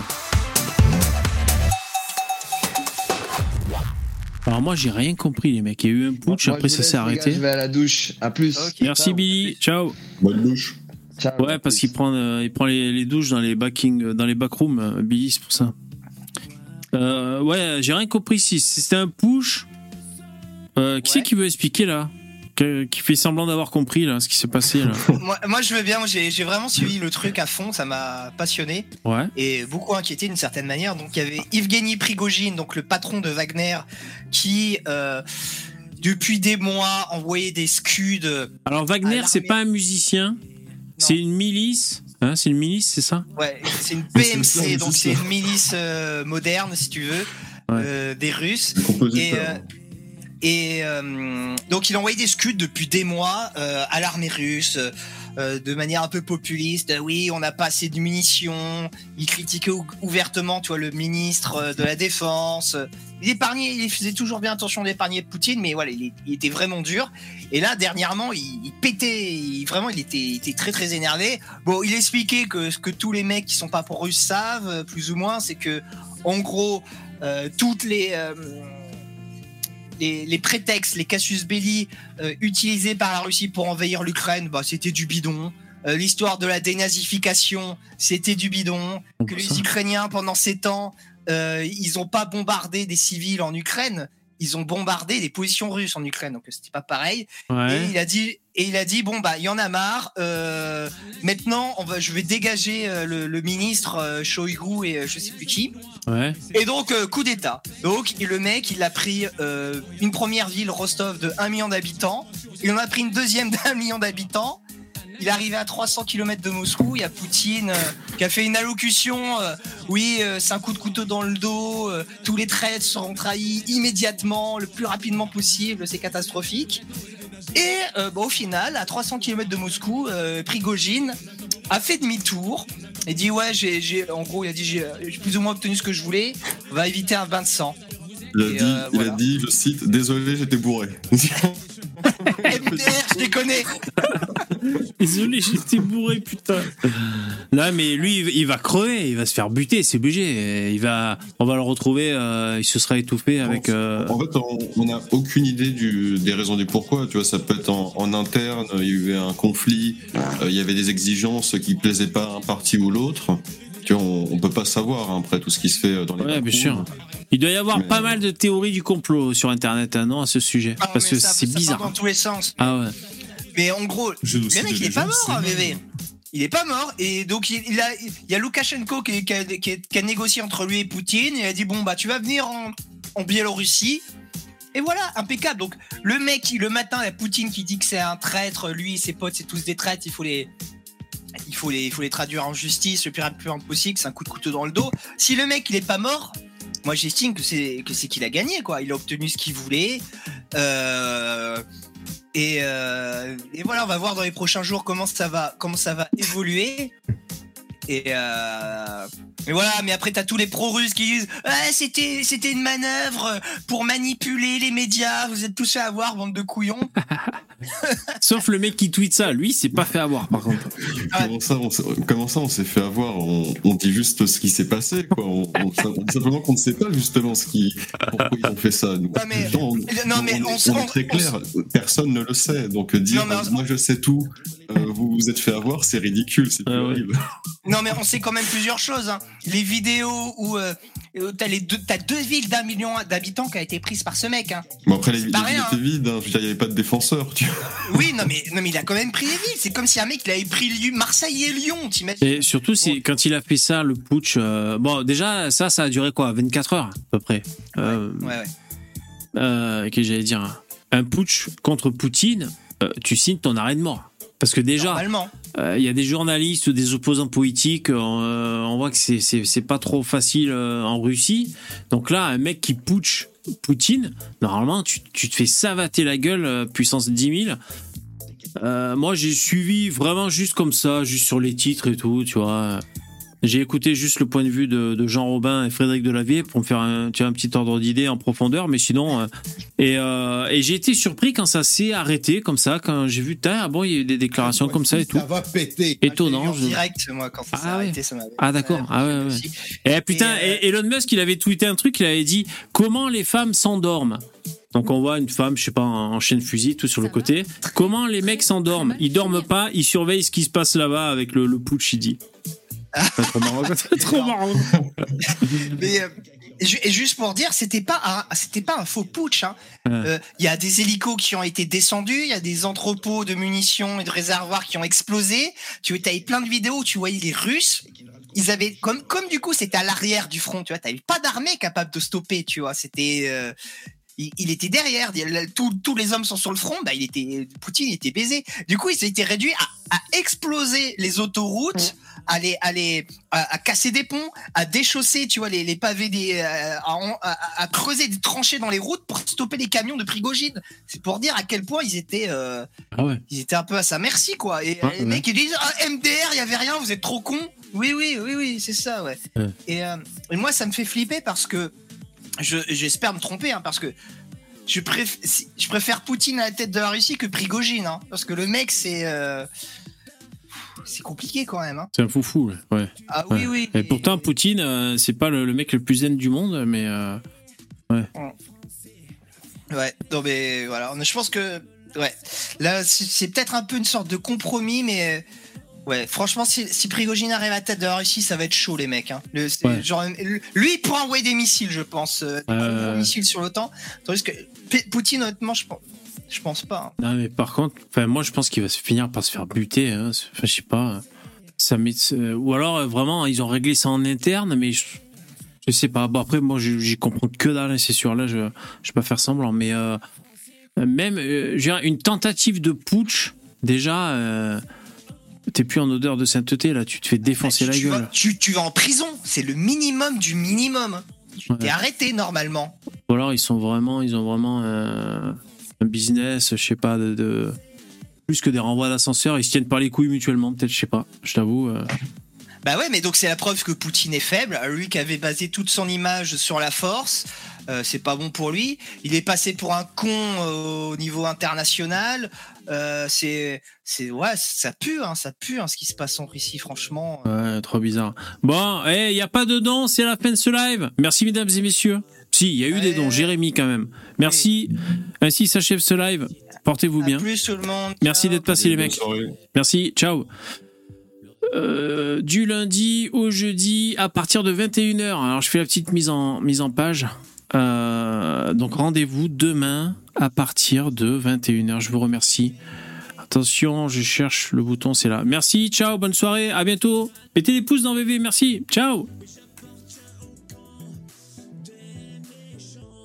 Alors moi, j'ai rien compris, les mecs. Il y a eu un putsch, après ça s'est gars, arrêté. Je vais à la douche. À plus. Merci Ciao. Billy, ciao. Bonne bouche. Ciao. Ouais, parce qu'il prend, euh, il prend les, les douches dans les backing, dans les backrooms, euh, Billy, c'est pour ça. Euh, ouais, j'ai rien compris. Si c'était un push, euh, qui Ouais. c'est qui veut expliquer là? Qui fait semblant d'avoir compris là ce qui s'est passé là [LAUGHS] moi, moi, je veux bien. J'ai vraiment suivi le truc à fond. Ça m'a passionné Ouais. et beaucoup inquiété d'une certaine manière. Donc, il y avait Evgeny Prigogine, donc le patron de Wagner, qui euh, depuis des mois envoyait des scuds. Alors Wagner, c'est pas un musicien, c'est une milice. Hein, c'est une milice, c'est ça? Ouais, c'est une PMC, donc c'est une milice euh, moderne, si tu veux, Ouais. euh, des Russes. Et, euh, Et euh, donc il envoyait des scuds depuis des mois euh, à l'armée russe, euh, de manière un peu populiste. Oui, on n'a pas assez de munitions. Il critiquait ou- ouvertement, tu vois, le ministre de la Défense. Il épargnait, il faisait toujours bien attention d'épargner Poutine, mais voilà, il, était vraiment dur. Et là, dernièrement, il, pétait, vraiment, il était, très très énervé. Bon, il expliquait que ce que tous les mecs qui sont pas pour russes savent, plus ou moins, c'est que, en gros, toutes les les, les prétextes, les casus belli euh, utilisés par la Russie pour envahir l'Ukraine, bah, c'était du bidon. Euh, L'histoire de la dénazification, c'était du bidon. Que les Ukrainiens, pendant ces temps, euh, ils n'ont pas bombardé des civils en Ukraine, ils ont bombardé des positions russes en Ukraine, donc c'était pas pareil. Et il a dit, et il a dit, bon bah, il y en a marre. euh, maintenant, on va, je vais dégager euh, le, le ministre euh, Shoigu et euh, je sais plus qui. Ouais. Et donc, coup d'État. Donc, et le mec, il a pris une première ville, Rostov, de 1 million d'habitants. Il en a pris une deuxième [LAUGHS] d'un million d'habitants. Il est arrivé à 300 km de Moscou. Il y a Poutine euh, qui a fait une allocution. euh, oui, euh, c'est un coup de couteau dans le dos. tous les traîtres seront trahis immédiatement, le plus rapidement possible. C'est catastrophique. Et au final, à 300 km de Moscou, Prigogine a fait demi-tour et dit ouais, j'ai, en gros, il a dit j'ai, plus ou moins obtenu ce que je voulais. On va éviter un bain de sang. Il a, dit, euh, il voilà. a dit, je cite, désolé, j'étais bourré. [LAUGHS] [LAUGHS] MDR, je déconne. Désolé, j'étais bourré, putain. Non, mais lui, il- va crever, il va se faire buter, c'est obligé. Il va, on va le retrouver, euh, il se sera étouffé avec. euh, En fait, on- n'a aucune idée du, des raisons du pourquoi. Tu vois, ça peut être en, en interne, il y a eu un conflit, euh, il y avait des exigences qui plaisaient pas à un parti ou l'autre. Tu vois, on, on peut pas savoir hein, après tout ce qui se fait dans les Ouais, bien sûr. Il doit y avoir Mais- pas mal de théories du complot sur Internet, hein, non, à ce sujet, Ah, parce que c'est ça part bizarre. dans tous les sens. Ah ouais. Mais en gros, le mec, il est pas mort, hein, bébé. Il est pas mort et donc il, il a, il y a Loukachenko qui, qui a, qui a- qui a négocié entre lui et Poutine et il a dit bon bah tu vas venir en, en Biélorussie. Et voilà impeccable. Donc le mec le matin il y a Poutine qui dit que c'est un traître lui ses potes c'est tous des traîtres il faut les il faut les il faut les traduire en justice le plus rapidement possible c'est un coup de couteau dans le dos. Si le mec il est pas mort moi j'estime que c'est que c'est qu'il a gagné quoi. Il a obtenu ce qu'il voulait euh, et, euh, et voilà, on va voir dans les prochains jours comment ça va, comment ça va évoluer. Et, euh, et voilà, mais après t'as tous les pro-russes qui disent ouais, c'était c'était une manœuvre pour manipuler les médias. Vous êtes tous fait avoir, bande de couillons. [LAUGHS] Sauf le mec qui tweet ça, lui, c'est pas fait avoir, par contre. Comment ça, on s'est- comment ça, on s'est fait avoir? On, on dit juste ce qui s'est passé, quoi. On, on- on dit simplement qu'on ne sait pas justement ce qui, pourquoi ils ont fait ça. Nous. Non, mais- Non, on, non, mais on, on est- très on clair. Personne ne le sait. Donc dire, Non, mais on- moi je sais tout, euh, vous vous êtes fait avoir, c'est ridicule, c'est Ah ouais. horrible. [LAUGHS] Non, mais on sait quand même plusieurs choses. hein. Les vidéos où euh, où t'as les deux, t'as deux villes d'un million d'habitants qui a été prises par ce mec. Hein. Bon après les, villes étaient vides, hein. je veux dire, il n'y avait pas de. Tu vois. [LAUGHS] Oui, non mais non mais il a quand même pris les villes. C'est comme si un mec il avait pris Lyon- Marseille et Lyon. T'imagines Et surtout, c'est quand il a fait ça, le putsch. euh, bon, déjà, ça, ça a duré quoi? 24 heures, à peu près. Euh, Ouais, ouais. euh, Qu'est-ce que j'allais dire? Un putsch contre Poutine, euh, tu signes ton arrêt de mort. Parce que déjà, euh, il y a des journalistes ou des opposants politiques, euh, on voit que c'est- pas trop facile euh, en Russie. Donc là, un mec qui putsch Poutine, normalement, tu, tu te fais savater la gueule, puissance 10 000. Euh, moi, j'ai suivi vraiment juste comme ça, juste sur les titres et tout, tu vois. J'ai écouté juste le point de vue de, de Jean Robin et Frédéric Delavier pour me faire un, tu vois, un petit ordre d'idée en profondeur, mais sinon. euh, et euh, et j'ai été surpris quand ça s'est arrêté comme ça, quand j'ai vu, ah bon, il y a eu des déclarations comme ça et tout. Ça va péter. Étonnant. En je- direct, moi, quand ça s'est Ah ouais. arrêté, ça m'avait. Ah, d'accord. Ah ouais, ouais. Et putain, Et, euh, et Elon Musk, il avait tweeté un truc, il avait dit comment les femmes s'endorment? Donc on voit une femme, je sais pas, en en chaîne fusil, tout sur le côté. Comment les mecs s'endorment? Ils dorment pas, ils surveillent ce qui se passe là-bas avec le, le putsch, il dit. Trop [LAUGHS] marrant, c'est trop marrant. [LAUGHS] Mais, euh, et juste pour dire, c'était pas c'était pas un faux putsch. hein. Euh, Il y a des hélicos qui ont été descendus, il y a des entrepôts de munitions et de réservoirs qui ont explosé. Tu avais plein de vidéos où tu voyais les Russes. Ils avaient comme comme du coup c'était à l'arrière du front, tu vois, t'avais pas d'armée capable de stopper, tu vois. C'était euh, il, il était derrière. Tous, tous les hommes sont sur le front. Bah, il était, Poutine, il était baisé. Du coup, il s'est été réduit à, à exploser les autoroutes, à les, à les, à, à casser des ponts, à déchausser, tu vois, les, les pavés des, euh, à, creuser des tranchées dans les routes pour stopper les camions de Prigogine. C'est pour dire à quel point ils étaient, euh, Ah ouais. ils étaient un peu à sa merci, quoi. Et les ouais. mecs, ils disent, ah, MDR, il y avait rien, vous êtes trop cons. Oui, oui, oui, oui, c'est ça, ouais. Ouais. Et, euh, et moi, ça me fait flipper parce que je, j'espère me tromper, hein, parce que je, préf- je préfère Poutine à la tête de la Russie que Prigogine, hein, parce que le mec, c'est, euh, c'est compliqué quand même. Hein. C'est un foufou, ouais. ouais. Ah oui, Ouais. oui. Et pourtant, Poutine, euh, c'est pas le, le mec le plus zen du monde, mais euh, Ouais, non mais voilà, je pense que ouais, là c'est peut-être un peu une sorte de compromis, mais euh, ouais, franchement, si, si Prigogine arrive à la tête de la Russie, ça va être chaud les mecs. Hein. Le, Ouais. genre, lui il pourra envoyer des missiles, je pense, euh, des missiles sur l'OTAN, tandis que Poutine, honnêtement, je pense, je pense pas. hein. non, mais par contre, moi, je pense qu'il va se finir par se faire buter. Hein. Enfin, je sais pas. Ça met, euh, ou alors euh, vraiment, ils ont réglé ça en interne, mais je, je sais pas. Bon, après, moi, je- j'y comprends que dalle, hein, c'est sûr. Là, je, je vais pas faire semblant, mais euh, même euh, dire, une tentative de putsch, déjà. Euh, T'es plus en odeur de sainteté là, tu te fais défoncer tu, la tu gueule. vas, tu, tu vas en prison, c'est le minimum du minimum. Ouais. t'es arrêté normalement. Ou alors ils sont vraiment, ils ont vraiment euh, un business, je sais pas, de, de- plus que des renvois d'ascenseur, ils se tiennent par les couilles mutuellement, peut-être, je sais pas. Je t'avoue. euh. Bah ouais, mais donc c'est la preuve que Poutine est faible. Lui qui avait basé toute son image sur la force, euh, c'est pas bon pour lui. Il est passé pour un con euh, au niveau international. Euh, c'est, c'est ouais, ça pue, hein, ça pue hein, ce qui se passe en Russie, franchement. Ouais, trop bizarre. Bon, il y a pas de dons, c'est la fin de ce live. Merci mesdames et messieurs. Si, il y a eu des dons. Jérémy quand même. Merci. Ainsi s'achève ce live. Portez-vous bien. plus tout le monde. Merci d'être passé les mecs. soirée. Merci, ciao. Euh, du lundi au jeudi à partir de 21h. Alors je fais la petite mise en, mise en page. Euh, donc rendez-vous demain à partir de 21h. Je vous remercie. Attention, je cherche le bouton, c'est là. Merci, ciao, bonne soirée, à bientôt. Mettez des pouces dans VV, merci, ciao.